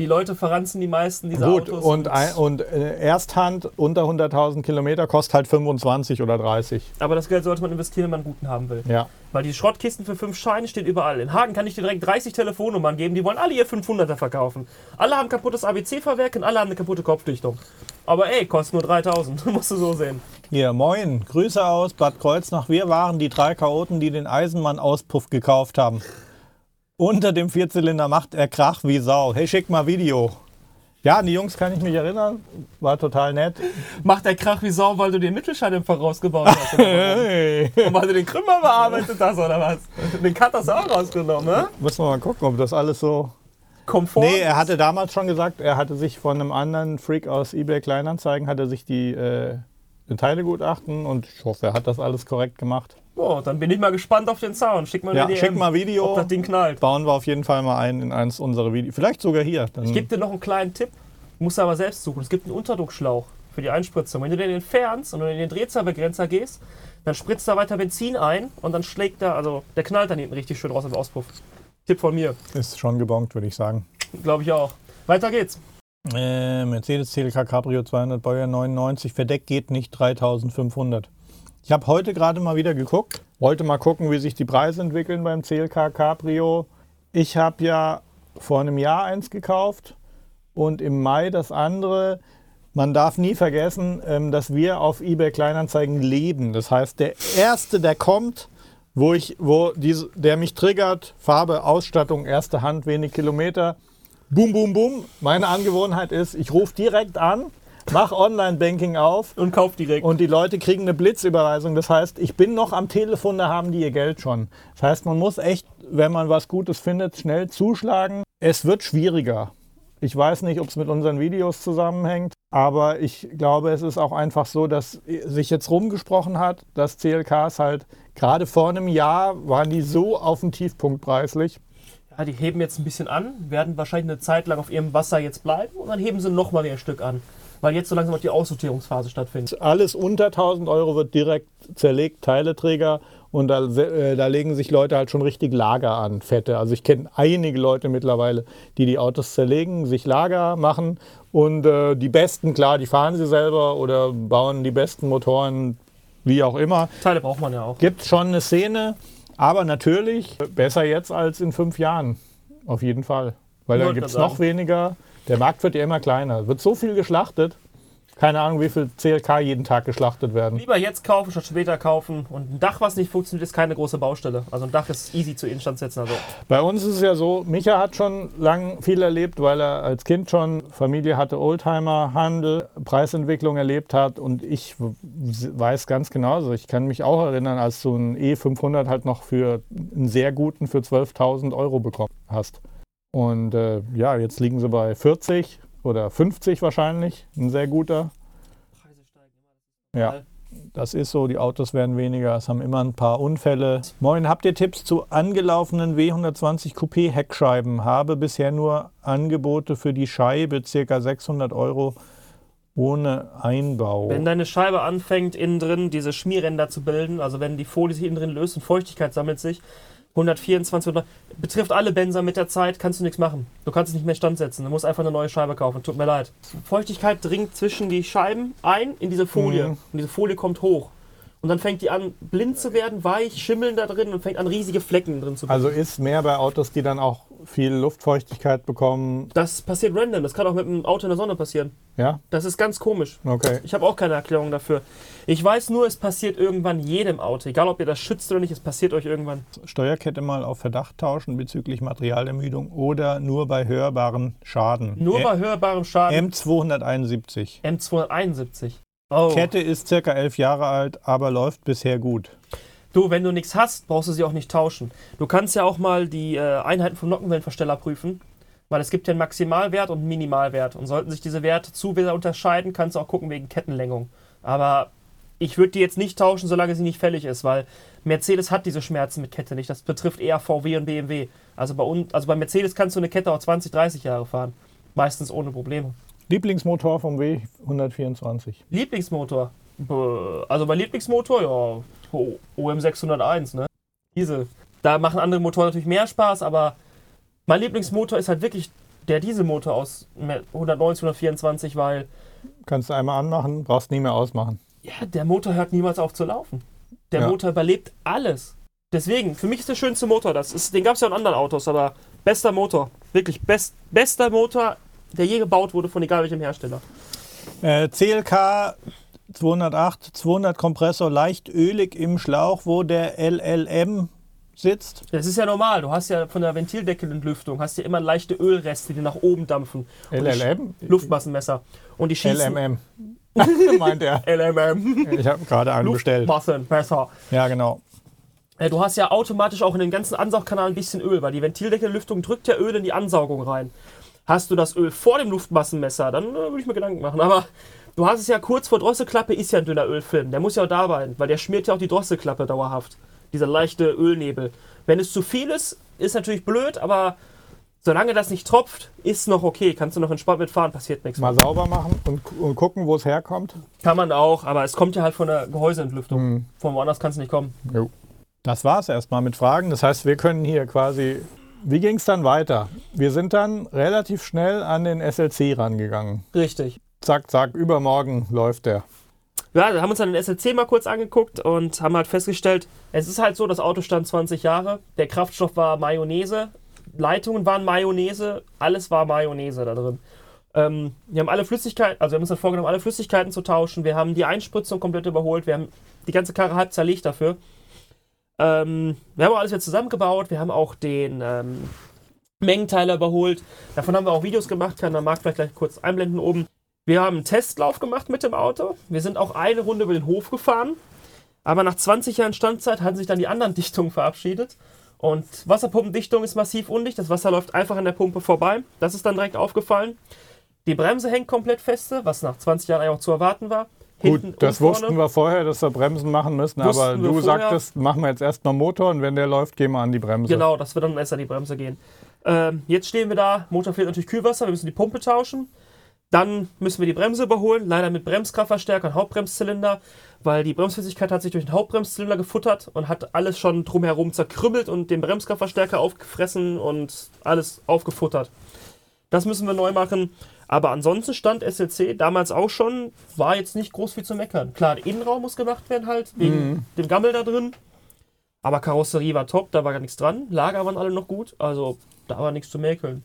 Die Leute verranzen die meisten dieser Gut, Autos. und, ein, und äh, Ersthand unter 100.000 Kilometer kostet halt 25 oder 30. aber das Geld sollte man investieren, wenn man einen guten haben will. Ja. Weil die Schrottkisten für 5 Scheine stehen überall. In Hagen kann ich dir direkt 30 Telefonnummern geben, die wollen alle ihr 500er verkaufen. Alle haben kaputtes ABC-Fahrwerk und alle haben eine kaputte Kopfdichtung. Aber ey, kostet nur 3000, musst du so sehen. Hier, moin, Grüße aus Bad Kreuznach. Wir waren die drei Chaoten, die den Eisenmann-Auspuff gekauft haben. Unter dem Vierzylinder macht er Krach wie Sau. Hey, schick mal Video. Ja, an die Jungs kann ich mich erinnern. War total nett. Macht der Krach wie Sau, weil du den Mittelschalldämpfer rausgebaut hast? Hey. Und weil du den Krümmer bearbeitet hast, oder was? Den Cut hast du auch rausgenommen, ne? Müssen wir mal gucken, ob das alles so. Komfort. Nee, er hatte damals schon gesagt, er hatte sich von einem anderen Freak aus eBay Kleinanzeigen, hatte sich die äh, Teilegutachten und ich hoffe, er hat das alles korrekt gemacht. Oh, dann bin ich mal gespannt auf den Sound. Schick mal Ja, eine schick DM, mal Video. ob das Ding knallt. Bauen wir auf jeden Fall mal ein in eins unserer Videos. Vielleicht sogar hier. Ich gebe dir noch einen kleinen Tipp. Musst du aber selbst suchen. Es gibt einen Unterdruckschlauch für die Einspritzung. Wenn du den entfernst und in den Drehzahlbegrenzer gehst, dann spritzt da weiter Benzin ein und dann schlägt er, also der knallt dann hinten richtig schön raus im Auspuff. Tipp von mir. ist schon gebongt, würde ich sagen. Glaube ich auch. Weiter geht's. Äh, Mercedes CLK Cabrio 200 Baujahr 99, verdeckt geht nicht 3500. Ich habe heute gerade mal wieder geguckt, wollte mal gucken, wie sich die Preise entwickeln beim CLK Cabrio. Ich habe ja vor einem Jahr eins gekauft und im Mai das andere. Man darf nie vergessen, ähm, dass wir auf eBay Kleinanzeigen leben. Das heißt, der erste, der kommt, wo ich, wo diese, der mich triggert, Farbe, Ausstattung, erste Hand, wenig Kilometer, Boom, boom, boom. Meine Angewohnheit ist, ich rufe direkt an, mache Online-Banking auf Und kauf direkt. und die Leute kriegen eine Blitzüberweisung. Das heißt, ich bin noch am Telefon, da haben die ihr Geld schon. Das heißt, man muss echt, wenn man was Gutes findet, schnell zuschlagen. Es wird schwieriger. Ich weiß nicht, ob es mit unseren Videos zusammenhängt, aber ich glaube, es ist auch einfach so, dass sich jetzt rumgesprochen hat, dass CLKs halt gerade vor einem Jahr waren die so auf dem Tiefpunkt preislich. Ja, die heben jetzt ein bisschen an, werden wahrscheinlich eine Zeit lang auf ihrem Wasser jetzt bleiben und dann heben sie nochmal wieder ein Stück an. Weil jetzt so langsam auch die Aussortierungsphase stattfindet. Alles unter 1000 Euro wird direkt zerlegt, Teileträger. Und da, äh, da legen sich Leute halt schon richtig Lager an, Fette. Also ich kenne einige Leute mittlerweile, die die Autos zerlegen, sich Lager machen. Und äh, die besten, klar, die fahren sie selber oder bauen die besten Motoren, wie auch immer. Teile braucht man ja auch. Gibt schon eine Szene, aber natürlich besser jetzt als in fünf Jahren. Auf jeden Fall. Weil da Wollte gibt es noch weniger. Der Markt wird ja immer kleiner. Wird so viel geschlachtet. Keine Ahnung, wie viel CLK jeden Tag geschlachtet werden. Lieber jetzt kaufen statt später kaufen. Und ein Dach, was nicht funktioniert, ist keine große Baustelle. Also ein Dach ist easy zu Instand setzen. Also Bei uns ist es ja so, Micha hat schon lang viel erlebt, weil er als Kind schon Familie hatte, Oldtimer, Handel, Preisentwicklung erlebt hat und ich weiß ganz genau, also ich kann mich auch erinnern, als du einen E500 halt noch für einen sehr guten für 12.000 Euro bekommen hast. Und äh, ja, jetzt liegen sie bei 40 oder 50 wahrscheinlich, ein sehr guter. Preise steigen immer. Ja, das ist so, die Autos werden weniger, es haben immer ein paar Unfälle. Moin, habt ihr Tipps zu angelaufenen W120 Coupé Heckscheiben? Habe bisher nur Angebote für die Scheibe, ca. 600 Euro ohne Einbau. Wenn deine Scheibe anfängt, innen drin diese Schmierränder zu bilden, also wenn die Folie sich innen drin löst und Feuchtigkeit sammelt sich, 124 oder betrifft alle Benzer mit der Zeit, kannst du nichts machen. Du kannst es nicht mehr standsetzen. Du musst einfach eine neue Scheibe kaufen. Tut mir leid. Feuchtigkeit dringt zwischen die Scheiben ein in diese Folie. Mhm. Und diese Folie kommt hoch. Und dann fängt die an, blind zu werden, weich, schimmeln da drin und fängt an, riesige Flecken drin zu also ist mehr bei Autos, die dann auch viel Luftfeuchtigkeit bekommen. Das passiert random. Das kann auch mit einem Auto in der Sonne passieren. Ja, Das ist ganz komisch. okay. Ich habe auch keine Erklärung dafür. Ich weiß nur, es passiert irgendwann jedem Auto. Egal, ob ihr das schützt oder nicht, es passiert euch irgendwann. Steuerkette mal auf Verdacht tauschen bezüglich Materialermüdung oder nur bei hörbaren Schaden. Nur bei hörbarem Schaden. M271. M271. Oh. Kette ist circa elf Jahre alt, aber läuft bisher gut. Du, wenn du nichts hast, brauchst du sie auch nicht tauschen. Du kannst ja auch mal die äh, Einheiten vom Nockenwellenversteller prüfen. Weil es gibt ja einen Maximalwert und einen Minimalwert. Und sollten sich diese Werte zu sehr unterscheiden, kannst du auch gucken wegen Kettenlängung. Aber ich würde die jetzt nicht tauschen, solange sie nicht fällig ist, weil Mercedes hat diese Schmerzen mit Kette nicht. Das betrifft eher VW und BMW. Also bei, uns, also bei Mercedes kannst du eine Kette auch 20, 30 Jahre fahren. Meistens ohne Probleme. Lieblingsmotor vom W124. Lieblingsmotor. Bäh, Also mein Lieblingsmotor, ja, O- OM 601, ne? Diesel. Da machen andere Motoren natürlich mehr Spaß, aber mein Lieblingsmotor ist halt wirklich der Dieselmotor aus 190, 124, weil Kannst du einmal anmachen, brauchst nie mehr ausmachen. ja, der Motor hört niemals auf zu laufen. Der Ja. Motor überlebt alles. Deswegen, für mich ist der schönste Motor. Das ist, den gab es ja in anderen Autos, aber bester Motor. Wirklich best, bester Motor, der je gebaut wurde, von egal welchem Hersteller. Äh, CLK 208, 200 Kompressor, leicht ölig im Schlauch, wo der LLM sitzt. Das ist ja normal. Du hast ja von der Ventildeckelentlüftung hast ja immer leichte Ölreste, die nach oben dampfen. Und LLM? Luftmassenmesser. Und die schießen. LMM. Meint er. LMM. Ich habe gerade einen bestellt. Luftmassenmesser. Ja, genau. Äh, Du hast ja automatisch auch in den ganzen Ansaugkanal ein bisschen Öl, weil die Ventildeckelentlüftung drückt ja Öl in die Ansaugung rein. Hast du das Öl vor dem Luftmassenmesser, dann äh, würde ich mir Gedanken machen. Aber du hast es ja kurz vor Drosselklappe, ist ja ein dünner Ölfilm. Der muss ja auch da sein, weil der schmiert ja auch die Drosselklappe dauerhaft. Dieser leichte Ölnebel. Wenn es zu viel ist, ist natürlich blöd, aber solange das nicht tropft, ist noch okay. Kannst du noch entspannt mitfahren, passiert nichts. Mal sauber machen und, und gucken, wo es herkommt. Kann man auch, aber es kommt ja halt von der Gehäuseentlüftung. Mhm. Von woanders kann es nicht kommen. Jo. Das war es erstmal mit Fragen. Das heißt, wir können hier quasi. Wie ging es dann weiter? Wir sind dann relativ schnell an den SLC rangegangen. Richtig. Zack, zack, übermorgen läuft der. Ja, da haben wir uns dann den SLC mal kurz angeguckt und haben halt festgestellt, es ist halt so, das Auto stand 20 Jahre, der Kraftstoff war Mayonnaise, Leitungen waren Mayonnaise, alles war Mayonnaise da drin. Ähm, wir haben alle Flüssigkeiten, also wir haben uns dann vorgenommen, alle Flüssigkeiten zu tauschen. Wir haben die Einspritzung komplett überholt, wir haben die ganze Karre halb zerlegt dafür. Ähm, wir haben auch alles wieder zusammengebaut, wir haben auch den ähm, Mengenteiler überholt. Davon haben wir auch Videos gemacht, kann der Marc vielleicht gleich kurz einblenden oben. Wir haben einen Testlauf gemacht mit dem Auto. Wir sind auch eine Runde über den Hof gefahren. Aber nach 20 Jahren Standzeit hatten sich dann die anderen Dichtungen verabschiedet. Und Wasserpumpendichtung ist massiv undicht. Das Wasser läuft einfach an der Pumpe vorbei. Das ist dann direkt aufgefallen. Die Bremse hängt komplett feste, was nach 20 Jahren eigentlich auch zu erwarten war. Hinten Gut, das wussten wir vorher, dass wir Bremsen machen müssen, Wussten aber du sagtest, machen wir jetzt erstmal Motor und wenn der läuft, gehen wir an die Bremse. Genau, dass wir dann erst an die Bremse gehen. Ähm, jetzt stehen wir da, Motor fehlt natürlich Kühlwasser, wir müssen die Pumpe tauschen. Dann müssen wir die Bremse überholen, leider mit Bremskraftverstärker und Hauptbremszylinder, weil die Bremsflüssigkeit hat sich durch den Hauptbremszylinder gefuttert und hat alles schon drumherum zerkrümmelt und den Bremskraftverstärker aufgefressen und alles aufgefuttert. Das müssen wir neu machen. Aber ansonsten stand SLC damals auch schon, war jetzt nicht groß viel zu meckern. Klar, der Innenraum muss gemacht werden halt, wegen dem Gammel da drin. Aber Karosserie war top, da war gar nichts dran. Lager waren alle noch gut, also da war nichts zu mäkeln.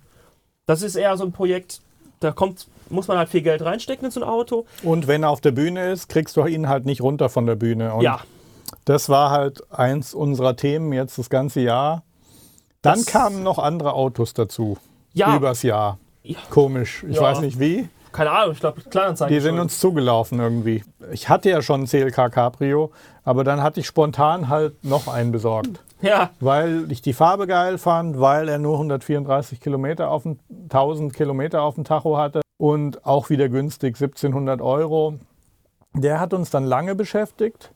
Das ist eher so ein Projekt, Da kommt, muss man halt viel Geld reinstecken in so ein Auto. Und wenn er auf der Bühne ist, kriegst du ihn halt nicht runter von der Bühne. Und ja, das war halt eins unserer Themen jetzt das ganze Jahr. Dann Das- kamen noch andere Autos dazu. ja, Übers Jahr. Ja. Komisch. Ich Ja. weiß nicht wie. keine Ahnung, ich glaube, Kleinanzeigen. Die sind schon. uns zugelaufen irgendwie. Ich hatte ja schon einen CLK Cabrio, aber dann hatte ich spontan halt noch einen besorgt. Ja, Weil ich die Farbe geil fand, weil er nur 134 Kilometer auf dem, 1000 Kilometer auf dem Tacho hatte und auch wieder günstig 1700 Euro. Der hat uns dann lange beschäftigt,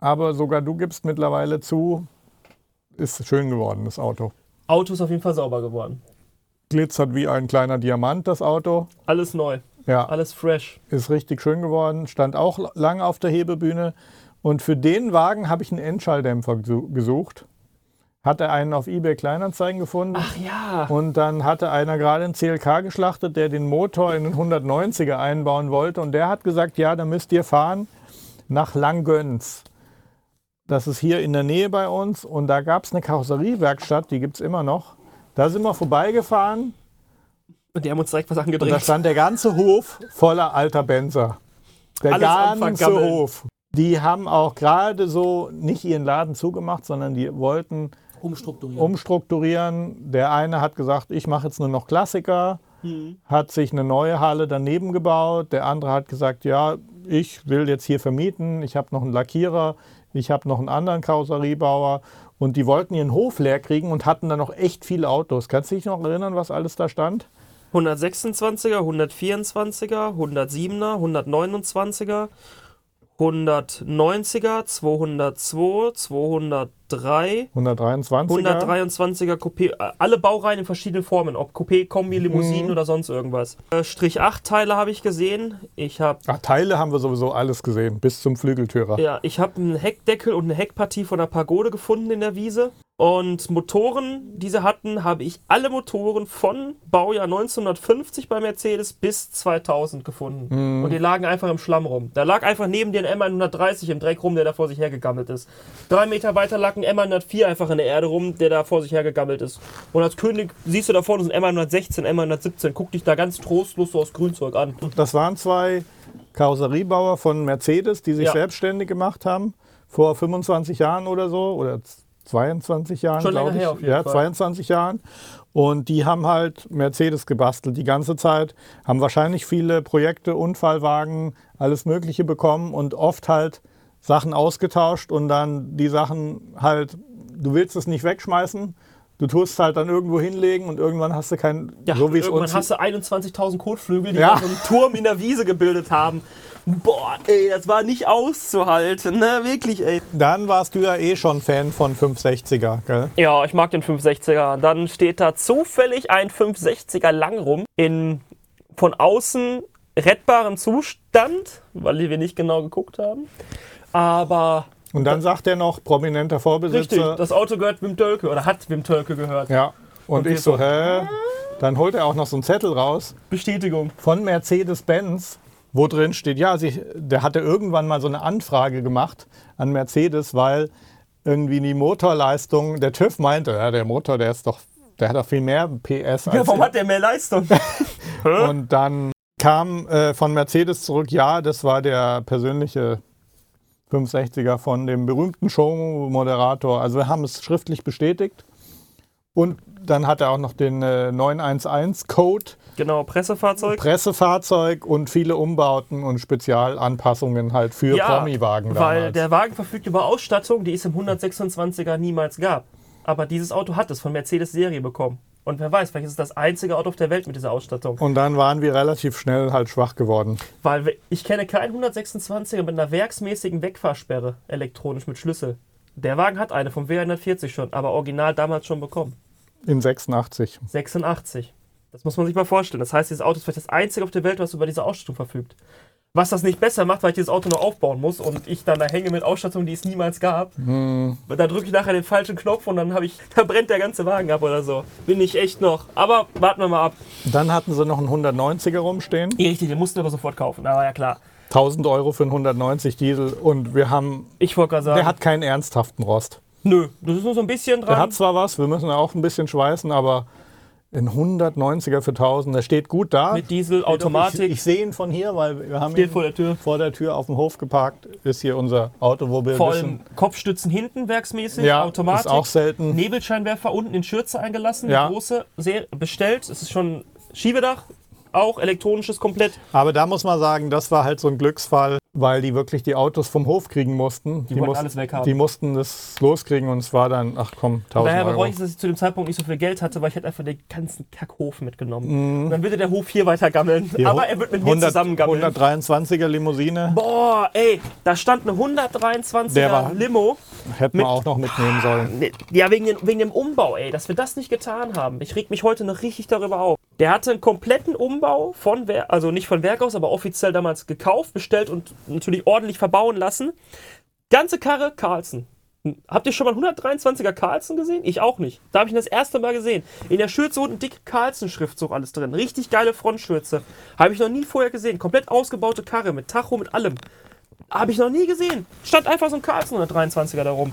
aber sogar du gibst mittlerweile zu, ist schön geworden, das Auto. Auto ist auf jeden Fall sauber geworden. Glitzert wie ein kleiner Diamant, das Auto. Alles neu, Ja, alles fresh. ist richtig schön geworden, stand auch lange auf der Hebebühne. Und für den Wagen habe ich einen Endschalldämpfer gesu- gesucht. Hatte einen auf eBay Kleinanzeigen gefunden. Ach ja. Und dann hatte einer gerade einen CLK geschlachtet, der den Motor in den 190er einbauen wollte. Und der hat gesagt, ja, da müsst ihr fahren nach Langgöns. Das ist hier in der Nähe bei uns. Und da gab es eine Karosseriewerkstatt, die gibt es immer noch. Da sind wir vorbeigefahren Und die haben uns direkt was und da angedreht. stand der ganze Hof voller alter Benzer. Der Alles ganze. Hof. Die haben auch gerade so nicht ihren Laden zugemacht, sondern die wollten Umstrukturieren. umstrukturieren. Der eine hat gesagt, ich mache jetzt nur noch Klassiker, Hm. hat sich eine neue Halle daneben gebaut. Der andere hat gesagt, ja, ich will jetzt hier vermieten, ich habe noch einen Lackierer, ich habe noch einen anderen Karosseriebauer. Und die wollten ihren Hof leer kriegen und hatten dann noch echt viele Autos. Kannst du dich noch erinnern, was alles da stand? 126er, 124er, 107er, 129er, 190er, 202, 203, 123er. 123er Coupé, äh, alle Baureihen in verschiedenen Formen, ob Coupé, Kombi, Limousinen Mhm. oder sonst irgendwas. Äh, Strich 8 Teile habe ich gesehen. Ich habe Ach, Teile haben wir sowieso alles gesehen, bis zum Flügeltürer. ja, ich habe einen Heckdeckel und eine Heckpartie von der Pagode gefunden in der Wiese. Und Motoren, die sie hatten, habe ich alle Motoren von Baujahr 1950 bei Mercedes bis 2000 gefunden. Und die lagen einfach im Schlamm rum. Da lag einfach neben dir ein M130 im Dreck rum, der da vor sich hergegammelt ist. Drei Meter weiter lag ein M104 einfach in der Erde rum, der da vor sich hergegammelt ist. Und als König siehst du da vorne ein M116, M117. Guck dich da ganz trostlos so aus Grünzeug an. Das waren zwei Karosseriebauer von Mercedes, die sich Ja. selbstständig gemacht haben, vor 25 Jahren oder so, oder 22 Jahren, glaube ich. ja, Fall. 22 Jahren. Und die haben halt Mercedes gebastelt die ganze Zeit, haben wahrscheinlich viele Projekte, Unfallwagen, alles Mögliche bekommen und oft halt Sachen ausgetauscht und dann die Sachen halt, du willst es nicht wegschmeißen, du tust es halt dann irgendwo hinlegen und irgendwann hast du kein, Ja, so wie es irgendwann hast du 21.000 Kotflügel, die Ja. so einen Turm in der Wiese gebildet haben. Boah, ey, das war nicht auszuhalten, ne? Wirklich, ey. Dann warst du ja eh schon Fan von 560er, gell? Ja, ich mag den 560er. Dann steht da zufällig ein 560er lang rum in von außen rettbarem Zustand, weil wir nicht genau geguckt haben. Aber Und dann sagt er noch, prominenter richtig, Vorbesitzer. das Auto gehört Wim Tölke oder hat Wim Tölke gehört. ja. Und, Und ich so, hä? Dann holt er auch noch so einen Zettel raus Bestätigung. von Mercedes-Benz, wo drin steht, ja, sie, der hatte irgendwann mal so eine Anfrage gemacht an Mercedes, weil irgendwie die Motorleistung, der TÜV meinte, ja, der Motor, der ist doch, der hat doch viel mehr PS als Ja, warum hat der mehr Leistung? Und dann kam äh, von Mercedes zurück, ja, das war der persönliche 560er von dem berühmten Show-Moderator. Also wir haben es schriftlich bestätigt. Und dann hat er auch noch den äh, 911-Code, genau, Pressefahrzeug. Pressefahrzeug und viele Umbauten und Spezialanpassungen halt für Promi-Wagen Weil der Wagen verfügt über Ausstattung, die es im 126er niemals gab. Aber dieses Auto hat es von Mercedes Serie bekommen. Und wer weiß, vielleicht ist es das einzige Auto auf der Welt mit dieser Ausstattung. und dann waren wir relativ schnell halt schwach geworden. Weil wir- ich kenne keinen 126er mit einer werksmäßigen Wegfahrsperre, elektronisch mit Schlüssel. Der Wagen hat eine vom W140 schon, aber original damals schon bekommen. In 86. 86. Das muss man sich mal vorstellen. Das heißt, dieses Auto ist vielleicht das einzige auf der Welt, was über diese Ausstattung verfügt. Was das nicht besser macht, weil ich dieses Auto noch aufbauen muss und ich dann da hänge mit Ausstattung, die es niemals gab. Da drücke ich nachher den falschen Knopf und dann habe ich, da brennt der ganze Wagen ab oder so. Bin ich echt noch. Aber warten wir mal ab. Dann hatten sie noch einen 190er rumstehen. Richtig, den mussten wir aber sofort kaufen. Aber ja klar. 1000 Euro für einen 190 Diesel. Und wir haben, Ich wollte gerade sagen. der hat keinen ernsthaften Rost. nö, das ist nur so ein bisschen Der dran. hat zwar was, wir müssen auch ein bisschen schweißen, aber Ein 190er für 1000, der steht gut da. Mit Diesel, Ich, Automatik. ich sehe ihn von hier, weil wir haben Steht ihn vor der Tür. vor der Tür auf dem Hof geparkt. Ist hier unser Auto, wo wir Vor allem Kopfstützen hinten werksmäßig, ja, Automatik. ist auch selten. Nebelscheinwerfer unten in Schürze eingelassen, Ja. große, sehr bestellt. Es ist schon Schiebedach, auch elektronisches komplett. Aber da muss man sagen, das war halt so ein Glücksfall, weil die wirklich die Autos vom Hof kriegen mussten. Die, wollten alles weghaben. Die mussten das loskriegen und es war dann, ach komm, 1000 Daher Euro. bereue ich, dass ich zu dem Zeitpunkt nicht so viel Geld hatte, weil ich hätte einfach den ganzen Kackhof mitgenommen. Mhm. Und dann würde der Hof hier weiter gammeln. Die Aber er wird mit mir 100 zusammen gammeln. 123er Limousine Boah, ey, da stand eine 123er Der war- Limo. hätten wir auch noch mitnehmen sollen. Nee, Ja, wegen, den, wegen dem Umbau, ey, dass wir das nicht getan haben. Ich reg mich heute noch richtig darüber auf. Der hatte einen kompletten Umbau von, Wer also nicht von Werk aus, aber offiziell damals gekauft, bestellt und natürlich ordentlich verbauen lassen. Ganze Karre Carlson. Habt ihr schon mal einen 123er Carlson gesehen? Ich auch nicht. Da habe ich ihn das erste Mal gesehen. In der Schürze unten dicke Carlson-Schriftzug alles drin. Richtig geile Frontschürze. Habe ich noch nie vorher gesehen. Komplett ausgebaute Karre mit Tacho, mit allem. Habe ich noch nie gesehen. Stand einfach so ein Carlson 123er da rum.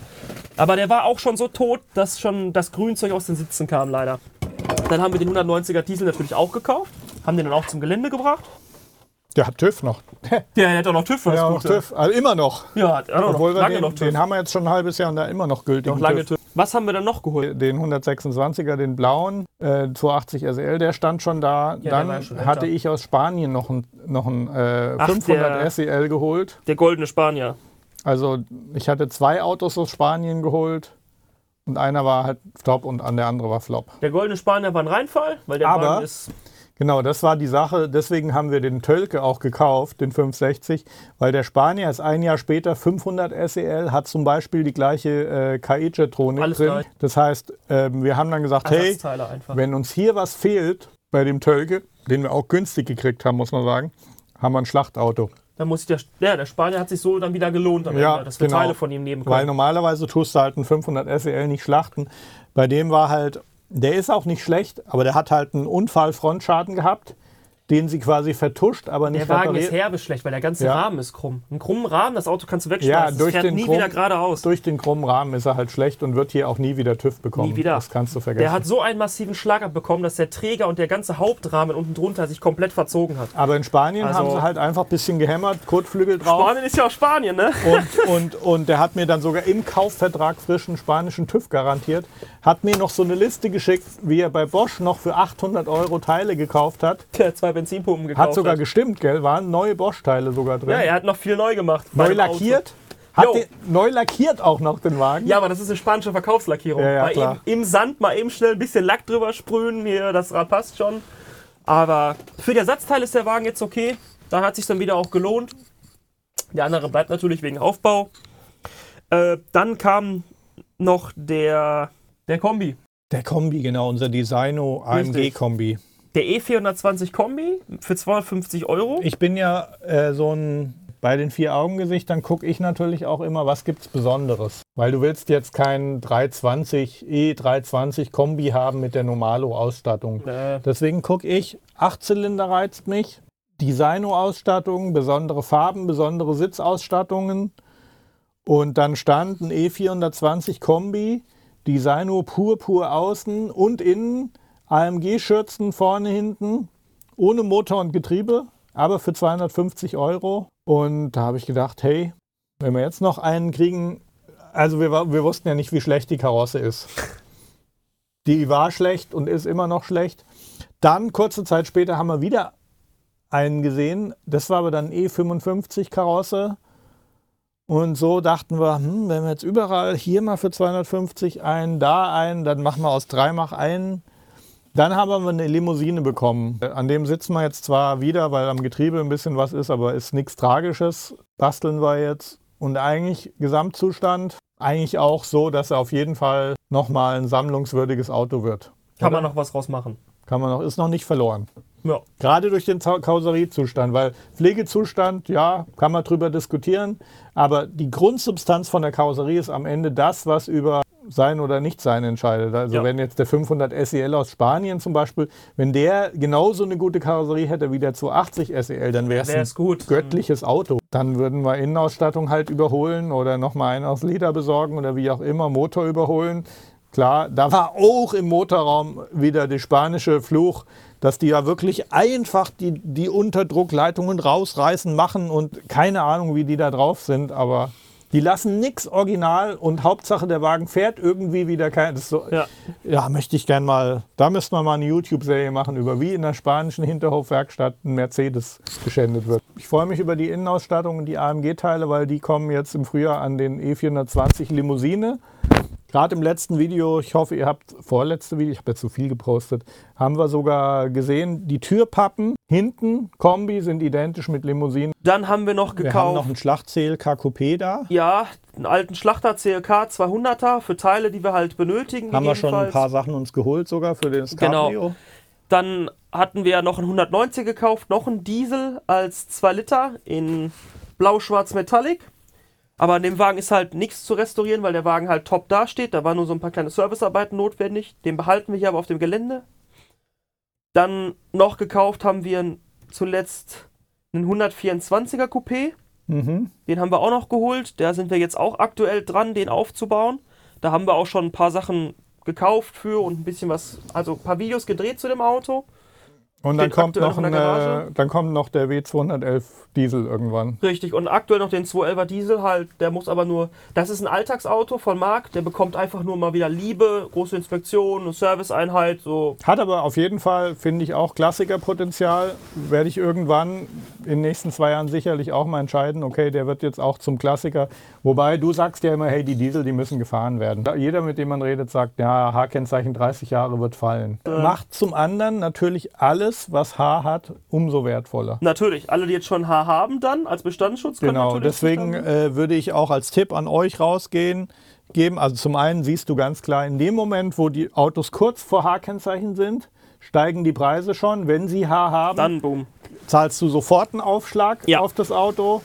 Aber der war auch schon so tot, dass schon das Grünzeug aus den Sitzen kam, leider. Dann haben wir den 190er Diesel natürlich auch gekauft. Haben den dann auch zum Gelände gebracht. Der hat TÜV noch. Der hat auch noch TÜV für das Ja, noch Gute. TÜV. Also immer noch. Ja, hat auch noch, Obwohl wir lange den, noch TÜV. den haben wir jetzt schon ein halbes Jahr und da immer noch gültig. noch lange TÜV. Was haben wir dann noch geholt? Den 126er, den blauen, äh, 280 SL, der stand schon da. der Dann ja schon hatte ich aus Spanien noch einen noch ein, äh, Ach, 500 der- SEL geholt. Der goldene Spanier. Also ich hatte zwei Autos aus Spanien geholt und einer war halt top und an der andere war flop. Der goldene Spanier war ein Reinfall, weil der Aber- Wagen ist. Genau, das war die Sache. Deswegen haben wir den Tölke auch gekauft, den 560, weil der Spanier ist ein Jahr später 500 SEL, hat zum Beispiel die gleiche äh, KI-Jetronik drin. gleich. Das heißt, ähm, wir haben dann gesagt, hey, wenn uns hier was fehlt bei dem Tölke, den wir auch günstig gekriegt haben, muss man sagen, haben wir ein Schlachtauto. Dann muss ich der, ja, der Spanier hat sich so dann wieder gelohnt Ja, Ende, dass wir genau. Teile von ihm nehmen Weil können. normalerweise tust du halt einen 500 SEL nicht schlachten. Bei dem war halt, der ist auch nicht schlecht, aber der hat halt einen Unfall-Frontschaden gehabt, den sie quasi vertuscht, aber nicht Der Wagen repariert. ist herbe schlecht, weil der ganze Ja. Rahmen ist krumm. Einen krummen Rahmen, das Auto kannst du wegschmeißen. Ja, das durch fährt den nie krumm- wieder geradeaus. Durch den krummen Rahmen ist er halt schlecht und wird hier auch nie wieder TÜV bekommen. Nie wieder. Das kannst du vergessen. Der hat so einen massiven Schlag abbekommen, dass der Träger und der ganze Hauptrahmen unten drunter sich komplett verzogen hat. aber in Spanien Also- haben sie halt einfach ein bisschen gehämmert, Kotflügel drauf. Spanien ist ja auch Spanien, ne? Und, und, und der hat mir dann sogar im Kaufvertrag frischen spanischen TÜV garantiert. Hat mir noch so eine Liste geschickt, wie er bei Bosch noch für 800 Euro Teile gekauft hat. Der zwei Benzinpumpen gekauft Hat sogar gestimmt, gell? Waren neue Bosch-Teile sogar drin. Ja, er hat noch viel neu gemacht. neu lackiert. Hat den, neu lackiert auch noch den Wagen. Ja, aber das ist eine spanische Verkaufslackierung. Ja, ja, eben im Sand mal eben schnell ein bisschen Lack drüber sprühen, hier, das Rad passt schon. Aber für die Ersatzteile ist der Wagen jetzt okay. Da hat sich dann wieder auch gelohnt. Der andere bleibt natürlich wegen Aufbau. Äh, dann kam noch der, der Kombi. Der Kombi, genau, unser Designo Richtig. AMG-Kombi. Der E420 Kombi für 250 Euro. Ich bin ja äh, so ein, bei den vier Augengesichtern gucke ich natürlich auch immer, was gibt's Besonderes. Weil du willst jetzt keinen 320, E320 Kombi haben mit der Normalo-Ausstattung. Äh, Deswegen gucke ich, Achtzylinder reizt mich, Designo-Ausstattung, besondere Farben, besondere Sitzausstattungen. Und dann stand ein E420 Kombi, Designo pur, pur außen und innen, AMG-Schürzen vorne, hinten, ohne Motor und Getriebe, aber für 250 Euro. Und da habe ich gedacht, hey, wenn wir jetzt noch einen kriegen, also wir, wir wussten ja nicht, wie schlecht die Karosse ist. Die war schlecht und ist immer noch schlecht. Dann, kurze Zeit später, haben wir wieder einen gesehen. Das war aber dann E55 Karosse. Und so dachten wir, hm, wenn wir jetzt überall hier mal für 250 einen, da einen, dann machen wir aus drei einen. Dann haben wir eine Limousine bekommen. An dem sitzen wir jetzt zwar wieder, weil am Getriebe ein bisschen was ist, aber ist nichts Tragisches. Basteln wir jetzt. Und eigentlich Gesamtzustand, eigentlich auch so, dass er auf jeden Fall nochmal ein sammlungswürdiges Auto wird. kann Oder? man noch was rausmachen. Kann man noch, ist noch nicht verloren. Ja. Gerade durch den Karosseriezustand, weil Pflegezustand, ja, kann man drüber diskutieren, aber die Grundsubstanz von der Karosserie ist am Ende das, was über sein oder nicht sein entscheidet. Also Ja. wenn jetzt der 500 SEL aus Spanien zum Beispiel, wenn der genauso eine gute Karosserie hätte wie der 280 SEL, dann wäre es ein gut. göttliches Auto. Dann würden wir Innenausstattung halt überholen oder nochmal einen aus Leder besorgen oder wie auch immer, Motor überholen. klar, da war auch im Motorraum wieder der spanische Fluch, dass die ja wirklich einfach die, die Unterdruckleitungen rausreißen, machen und keine Ahnung, wie die da drauf sind, aber die lassen nichts original und Hauptsache der Wagen fährt irgendwie wieder kein. So, Ja. ja, möchte ich gern mal, da müssten wir mal eine YouTube-Serie machen über wie in der spanischen Hinterhofwerkstatt ein Mercedes geschändet wird. Ich freue mich über die Innenausstattung und die AMG-Teile, weil die kommen jetzt im Frühjahr an den E420 Limousine. Gerade im letzten Video, ich hoffe, ihr habt vorletzte Video, ich habe jetzt so viel gepostet, haben wir sogar gesehen, die Türpappen hinten, Kombi, sind identisch mit Limousinen. Dann haben wir noch Wir haben noch gekauft, einen Schlachtzähl KQP da. ja, einen alten Schlachter CLK 200er für Teile, die wir halt benötigen. Haben wir schon ein paar Sachen uns geholt sogar für den Genau. Cabrio. Dann hatten wir noch einen 190 gekauft, noch einen Diesel als 2 Liter in blau-schwarz Metallic. Aber an dem Wagen ist halt nichts zu restaurieren, weil der Wagen halt top dasteht. Da waren nur so ein paar kleine Servicearbeiten notwendig. Den behalten wir hier aber auf dem Gelände. Dann noch gekauft haben wir zuletzt einen 124er Coupé. Mhm. Den haben wir auch noch geholt. Da sind wir jetzt auch aktuell dran, den aufzubauen. Da haben wir auch schon ein paar Sachen gekauft für und ein bisschen was, also ein paar Videos gedreht zu dem Auto. Und dann kommt, noch noch in der ein, äh, dann kommt noch der W211 Diesel irgendwann. Richtig, und aktuell noch den 211er Diesel halt, der muss aber nur, das ist ein Alltagsauto von Marc, der bekommt einfach nur mal wieder Liebe, große Inspektion, eine Serviceeinheit, so. Hat aber auf jeden Fall, finde ich, auch Klassikerpotenzial. Werde ich irgendwann in den nächsten zwei Jahren sicherlich auch mal entscheiden, okay, der wird jetzt auch zum Klassiker. Wobei du sagst ja immer, hey, die Diesel, die müssen gefahren werden. Jeder, mit dem man redet, sagt, ja, H-Kennzeichen 30 Jahre wird fallen. Macht zum anderen natürlich alles, was H hat, umso wertvoller. Natürlich, alle, die jetzt schon H haben dann als Bestandsschutz können Genau, natürlich deswegen äh, würde ich auch als Tipp an euch rausgehen, geben. Also zum einen siehst du ganz klar, in dem Moment, wo die Autos kurz vor H-Kennzeichen sind, steigen die Preise schon. Wenn sie H haben, dann boom. zahlst du sofort einen Aufschlag Ja. auf das Auto.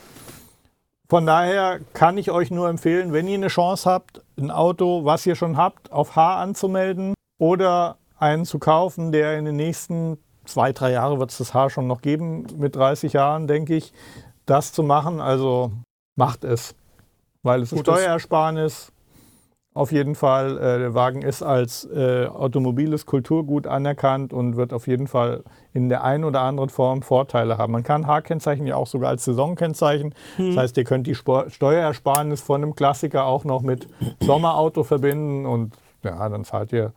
Von daher kann ich euch nur empfehlen, wenn ihr eine Chance habt, ein Auto, was ihr schon habt, auf H anzumelden oder einen zu kaufen, der in den nächsten zwei, drei Jahren wird es das H schon noch geben, mit 30 Jahren, denke ich, das zu machen. Also macht es, weil es ist Gutes- Steuerersparnis. Auf jeden Fall, äh, der Wagen ist als äh, automobiles Kulturgut anerkannt und wird auf jeden Fall in der einen oder anderen Form Vorteile haben. Man kann H-Kennzeichen ja auch sogar als Saisonkennzeichen. Das heißt, ihr könnt die Spor Steuerersparnis von einem Klassiker auch noch mit Sommerauto verbinden und ja, dann zahlt ihr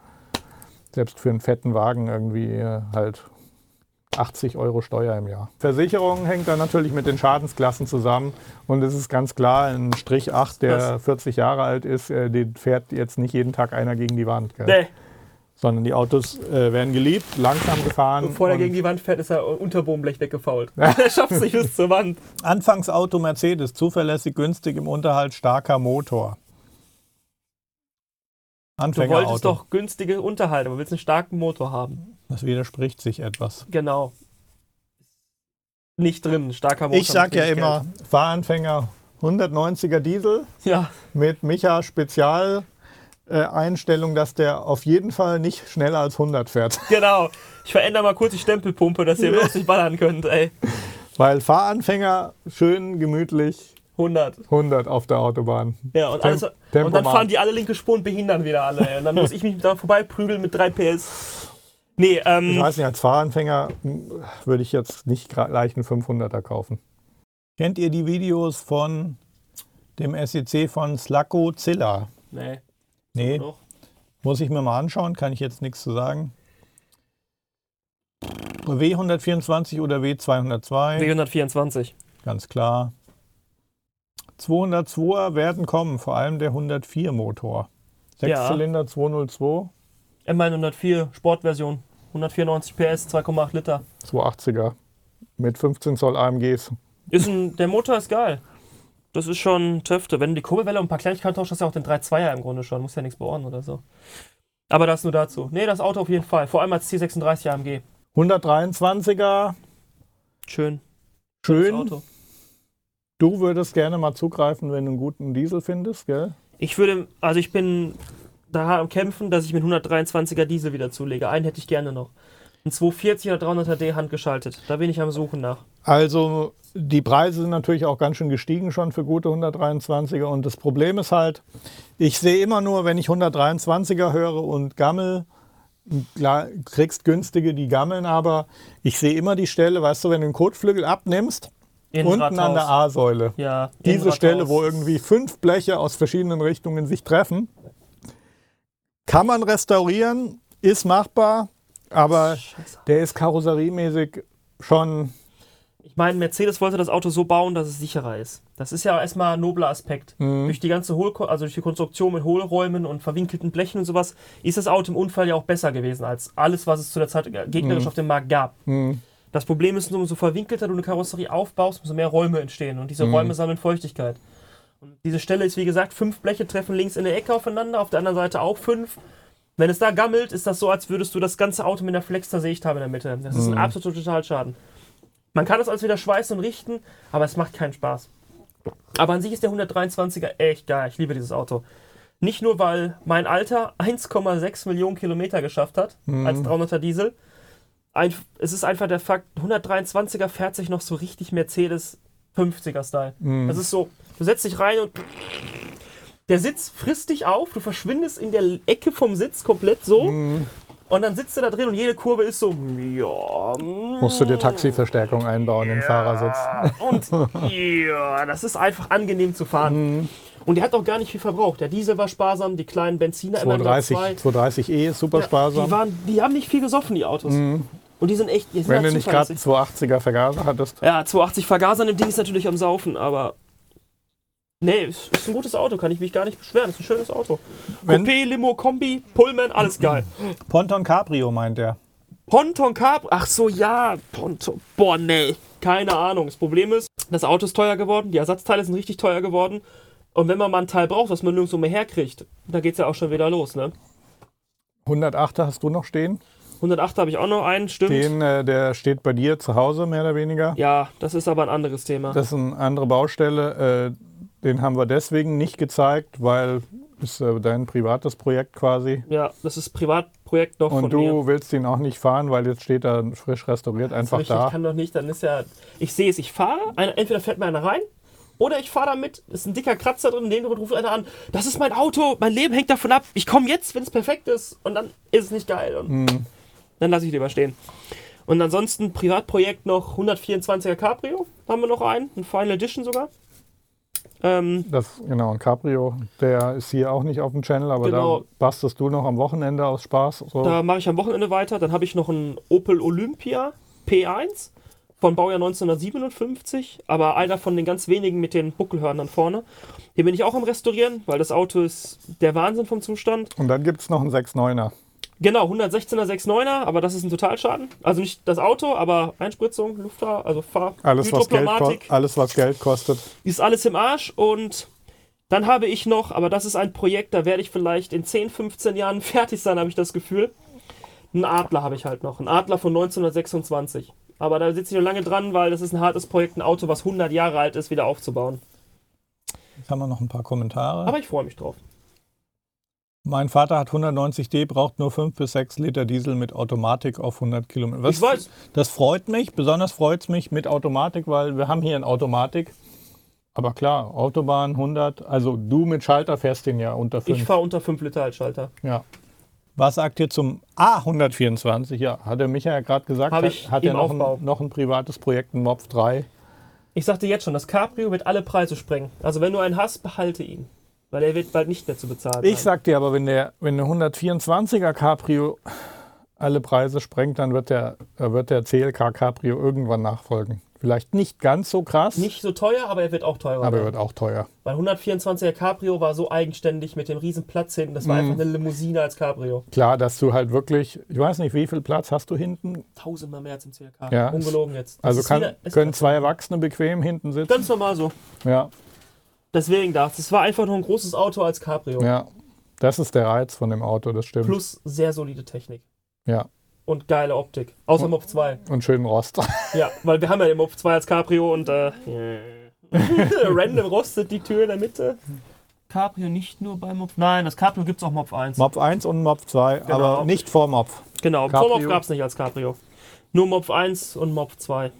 selbst für einen fetten Wagen irgendwie äh, halt 80 Euro Steuer im Jahr. Versicherung hängt dann natürlich mit den Schadensklassen zusammen und es ist ganz klar, ein Strich 8, der Was? 40 Jahre alt ist, äh, den fährt jetzt nicht jeden Tag einer gegen die Wand. Gell? Nee, Sondern die Autos äh, werden geliebt, langsam gefahren. bevor er gegen die Wand fährt, ist er Unterbodenblech weggefault. er schafft es nicht bis zur Wand. Anfangsauto Mercedes, zuverlässig, günstig im Unterhalt, starker Motor. Du wolltest doch günstige Unterhalte, aber willst einen starken Motor haben. Das widerspricht sich etwas. Genau. Nicht drin, starker Motor. Ich sag ja immer, Fahranfänger 190er Diesel. Ja, mit Micha Spezial. äh, Einstellung, dass der auf jeden Fall nicht schneller als 100 fährt. genau. Ich verändere mal kurz die Stempelpumpe, dass ihr bloß nicht ballern könnt, ey. Weil Fahranfänger schön gemütlich 100. 100 auf der Autobahn. Ja, und, alles, und dann fahren die alle linke Spur und behindern wieder alle. Ey. Und dann muss ich mich da vorbei prügeln mit 3 PS. Nee, Ich ähm, weiß nicht, als Fahranfänger würde ich jetzt nicht gleich einen 500er kaufen. Kennt ihr die Videos von dem SEC von Slacko Zilla? nee. Nee, Doch. muss ich mir mal anschauen, kann ich jetzt nichts zu sagen. W124 oder W202? W124. Ganz klar. 202er werden kommen, vor allem der 104 Motor. Ja. Sechszylinder 202, M104 Sportversion. 194 PS, 2,8 Liter. 280er mit 15 Zoll AMGs. Ist ein, der Motor ist geil. Das ist schon Töfte. Wenn du die Kurbelwelle und ein paar Kleinigkeiten tauscht, hast du ja auch den 3.2er im Grunde schon. Muss ja nichts bohren oder so. Aber das nur dazu. Nee, das Auto auf jeden Fall. Vor allem als C36 AMG. 123er, Schön. schön. Auto. Du würdest gerne mal zugreifen, wenn du einen guten Diesel findest, gell? Ich würde, also ich bin da am Kämpfen, dass ich mit 123er Diesel wieder zulege. Einen hätte ich gerne noch. Ein 240 oder 300D handgeschaltet. Da bin ich am Suchen nach. Also die Preise sind natürlich auch ganz schön gestiegen schon für gute 123er. Und das Problem ist halt, ich sehe immer nur, wenn ich 123er höre und Gammel, klar, kriegst günstige, die gammeln, aber ich sehe immer die Stelle, weißt du, wenn du den Kotflügel abnimmst, unten an der A-Säule. Ja, Diese. Stelle, wo irgendwie fünf Bleche aus verschiedenen Richtungen sich treffen, kann man restaurieren, ist machbar, aber Scheiße. der ist karosseriemäßig schon Ich meine, Mercedes wollte das Auto so bauen, dass es sicherer ist. Das ist ja erstmal ein nobler Aspekt. Mhm. Durch die ganze Hohl also durch die Konstruktion mit Hohlräumen und verwinkelten Blechen und sowas, ist das Auto im Unfall ja auch besser gewesen als alles, was es zu der Zeit gegnerisch Mhm. auf dem Markt gab. hm, Das Problem ist nur, umso verwinkelter du eine Karosserie aufbaust, umso mehr Räume entstehen. Und diese Mhm. Räume sammeln Feuchtigkeit. Und diese Stelle ist, wie gesagt, fünf Bleche treffen links in der Ecke aufeinander, auf der anderen Seite auch fünf. Wenn es da gammelt, ist das so, als würdest du das ganze Auto mit einer Flex zersägt haben in der Mitte. Das ist ein Mhm. absoluter Totalschaden. Man kann das alles wieder schweißen und richten, aber es macht keinen Spaß. Aber an sich ist der 123er echt geil. Ich liebe dieses Auto. Nicht nur, weil mein Alter 1,6 Millionen Kilometer geschafft hat Mhm. als 300er Diesel. Ein, es ist einfach der Fakt, 123er fährt sich noch so richtig Mercedes 50er-Style. Mhm. Das ist so, du setzt dich rein und der Sitz frisst dich auf, du verschwindest in der Ecke vom Sitz komplett so Mhm. und dann sitzt du da drin und jede Kurve ist so, ja, mm, musst du dir Taxiverstärkung einbauen im Fahrersitz. und ja, das ist einfach angenehm zu fahren. Mhm. Und der hat auch gar nicht viel verbraucht. Der Diesel war sparsam, die kleinen Benziner immer 230, 2. 230e ist super Ja, sparsam. Die, waren, die haben nicht viel gesoffen, die Autos. Und die sind echt. Die sind Wenn halt du nicht gerade zuverlässig. 280er Vergaser hattest. Ja, 280 Vergaser an dem Ding ist natürlich am Saufen, aber. Nee, ist, ist ein gutes Auto, kann ich mich gar nicht beschweren. Ist ein schönes Auto. Wenn- Coupé, Limo, Kombi, Pullman, alles geil. Ponton Cabrio meint er. Ponton Carp, ach so, ja, Ponton. Boah, nee, keine Ahnung. Das Problem ist, das Auto ist teuer geworden, die Ersatzteile sind richtig teuer geworden. Und wenn man mal ein Teil braucht, was man nirgendwo mehr herkriegt, da geht's ja auch schon wieder los, ne? 108er hast du noch stehen. 108 habe ich auch noch einen, stimmt. Den, äh, der steht bei dir zu Hause, mehr oder weniger. Ja, das ist aber ein anderes Thema. Das ist eine andere Baustelle. Äh, den haben wir deswegen nicht gezeigt, weil ist äh, dein privates Projekt quasi. ja, das ist Privatprojekt noch Und von du mir. willst ihn auch nicht fahren, weil jetzt steht er frisch restauriert einfach Richtig, ich da. kann doch nicht, dann ist ja. Ich sehe es, ich fahre, entweder fährt mir einer rein oder ich fahre damit, ist ein dicker Kratzer drin, den ruft einer an, das ist mein Auto, mein Leben hängt davon ab, ich komme jetzt, wenn es perfekt ist und dann ist es nicht geil. Und Hm. Dann lasse ich lieber stehen. Und ansonsten Privatprojekt noch 124er Cabrio, haben wir noch einen, ein Final Edition sogar. Ähm, Das, genau, ein Cabrio, der ist hier auch nicht auf dem Channel, aber Genau. da bastest du noch am Wochenende aus Spaß. So. Da mache ich am Wochenende weiter. Dann habe ich noch einen Opel Olympia P1 von Baujahr 1957, aber einer von den ganz wenigen mit den Buckelhörnern vorne. Den bin ich auch am Restaurieren, weil das Auto ist der Wahnsinn vom Zustand. Und dann gibt es noch einen 6.9er. Genau, 116er 6.9er, aber das ist ein Totalschaden. Also nicht das Auto, aber Einspritzung, Luft, also Fahr Alles was, Geld alles, was Geld kostet. ist alles im Arsch und dann habe ich noch, aber das ist ein Projekt, da werde ich vielleicht in 10, 15 Jahren fertig sein, habe ich das Gefühl. Einen Adler habe ich halt noch, einen Adler von 1926. Aber da sitze ich noch lange dran, weil das ist ein hartes Projekt, ein Auto, was 100 Jahre alt ist, wieder aufzubauen. Jetzt haben wir noch ein paar Kommentare. Aber ich freue mich drauf. Mein Vater hat 190D, braucht nur 5 bis 6 Liter Diesel mit Automatik auf 100 Kilometer. Was- ich weiß, Das freut mich, besonders freut es mich mit Automatik, weil wir haben hier eine Automatik. Aber klar, Autobahn 100, also du mit Schalter fährst den ja unter 5. ich fahre unter 5 Liter als Schalter. Ja. Was sagt ihr zum A124? Ja, hat der Micha ja gerade gesagt, Hab hat, ich hat er noch ein, noch ein privates Projekt, ein Mopf 3. Ich sagte jetzt schon, das Cabrio wird alle Preise sprengen. Also wenn du einen hast, behalte ihn. Weil er wird bald nicht mehr zu bezahlen Ich sag dir aber, wenn der, wenn der 124er Cabrio alle Preise sprengt, dann wird der, äh, wird der CLK Cabrio irgendwann nachfolgen. Vielleicht nicht ganz so krass, Nicht so teuer, aber er wird auch teurer. aber er wird auch teuer. Weil 124er Cabrio war so eigenständig mit dem riesen Platz hinten. Das war Mhm. einfach eine Limousine als Cabrio. Klar, dass du halt wirklich, ich weiß nicht, wie viel Platz hast du hinten? Tausendmal mehr als im CLK. Ja, Ungelogen jetzt. Das Also kann, wieder- können zwei Erwachsene bequem hinten sitzen. Ganz normal so. Ja, Deswegen das. Es war einfach nur ein großes Auto als Cabrio. ja. Das ist der Reiz von dem Auto, das stimmt. Plus sehr solide Technik. Ja, Und geile Optik. Außer Und- Mob 2. und schönen Rost. Ja, weil wir haben ja den Mob 2 als Cabrio und äh, random rostet die Tür in der Mitte. Cabrio nicht nur bei Mob. Nein, das Cabrio gibt es auch Mob 1. Mopf 1 und Mopf 2, Genau. aber nicht vor Mopf. Genau, Cabrio. Vormopf gab es nicht als Cabrio. Nur Mopf 1 und Mopf 2.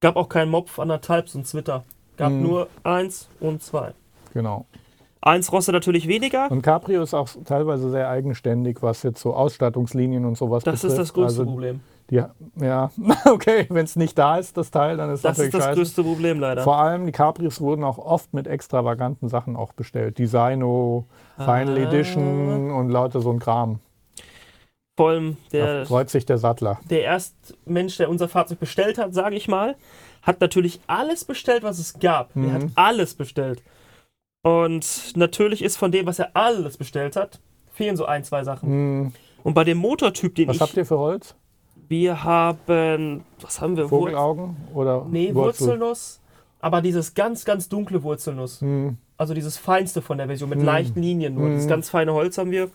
Gab auch keinen Mopf anderthalb, so ein Zwitter. Gab Mhm. nur 1 und 2. Genau. 1 rostet natürlich weniger. Und Cabrio ist auch teilweise sehr eigenständig, was jetzt so Ausstattungslinien und sowas Das betrifft. ist das größte also, Problem. die, Ja, okay, wenn es nicht da ist, das Teil, dann ist Das natürlich ist das scheiße. größte Problem leider. Vor allem die Cabrios wurden auch oft mit extravaganten Sachen auch bestellt. Designo, Final Ah. Edition und lauter so ein Kram. Vor allem Da der, freut sich der Sattler. der Erstmensch, der unser Fahrzeug bestellt hat, sage ich mal, hat natürlich alles bestellt, was es gab. Er hat Mhm. alles bestellt. Und natürlich ist von dem, was er alles bestellt hat, fehlen so ein, zwei Sachen. Hm, Und bei dem Motortyp, den was ich. habt ihr für Holz? Wir haben. Was haben wir? Vogelaugen oder Nee, Wurzel? Wurzelnuss. Aber dieses ganz, ganz dunkle Wurzelnuss. Hm, Also dieses feinste von der Version mit Hm. leichten Linien nur. Hm. Dieses ganz feine Holz haben wir.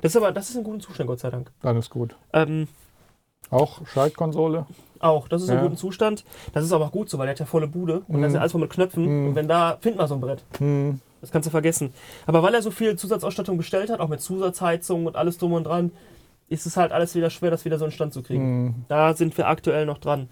Das ist aber, das ist in gutem Zustand, Gott sei Dank. dann ist gut. Ähm, Auch Schaltkonsole? auch, das ist in Ja. gutem Zustand. Das ist aber auch gut so, weil der hat ja volle Bude. Und Hm. das ist ja alles voll mit Knöpfen. Hm. Und wenn da, finden wir so ein Brett. Hm, Das kannst du vergessen. Aber weil er so viel Zusatzausstattung bestellt hat, auch mit Zusatzheizung und alles drum und dran, ist es halt alles wieder schwer, das wieder so in Stand zu kriegen. hm, Da sind wir aktuell noch dran.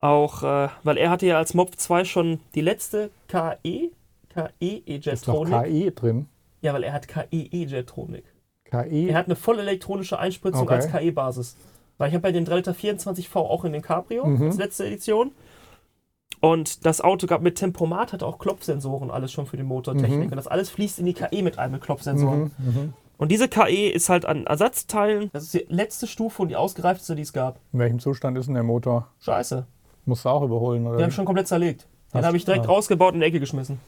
Auch, äh, weil er hatte ja als Mob 2 schon die letzte KE, KE E-Jetronic. KI drin. Ja, weil er hat KE E-Jetronic. KI? Er hat eine voll elektronische Einspritzung Okay. als KE-Basis. Weil ich habe ja den 3 Liter 24V auch in den Cabrio Mhm. als letzte Edition. Und das Auto gab mit Tempomat, hatte auch Klopfsensoren, alles schon für die Motortechnik. Mhm. Und das alles fließt in die KE mit ein, mit Klopfsensoren. Mhm, mhm. Und diese KE ist halt an Ersatzteilen. Das ist die letzte Stufe und die ausgereifteste, die es gab. In welchem Zustand ist denn der Motor? Scheiße. Musst du auch überholen, oder? Den habe wie? ich schon komplett zerlegt. Den habe ich direkt ah. rausgebaut und in die Ecke geschmissen.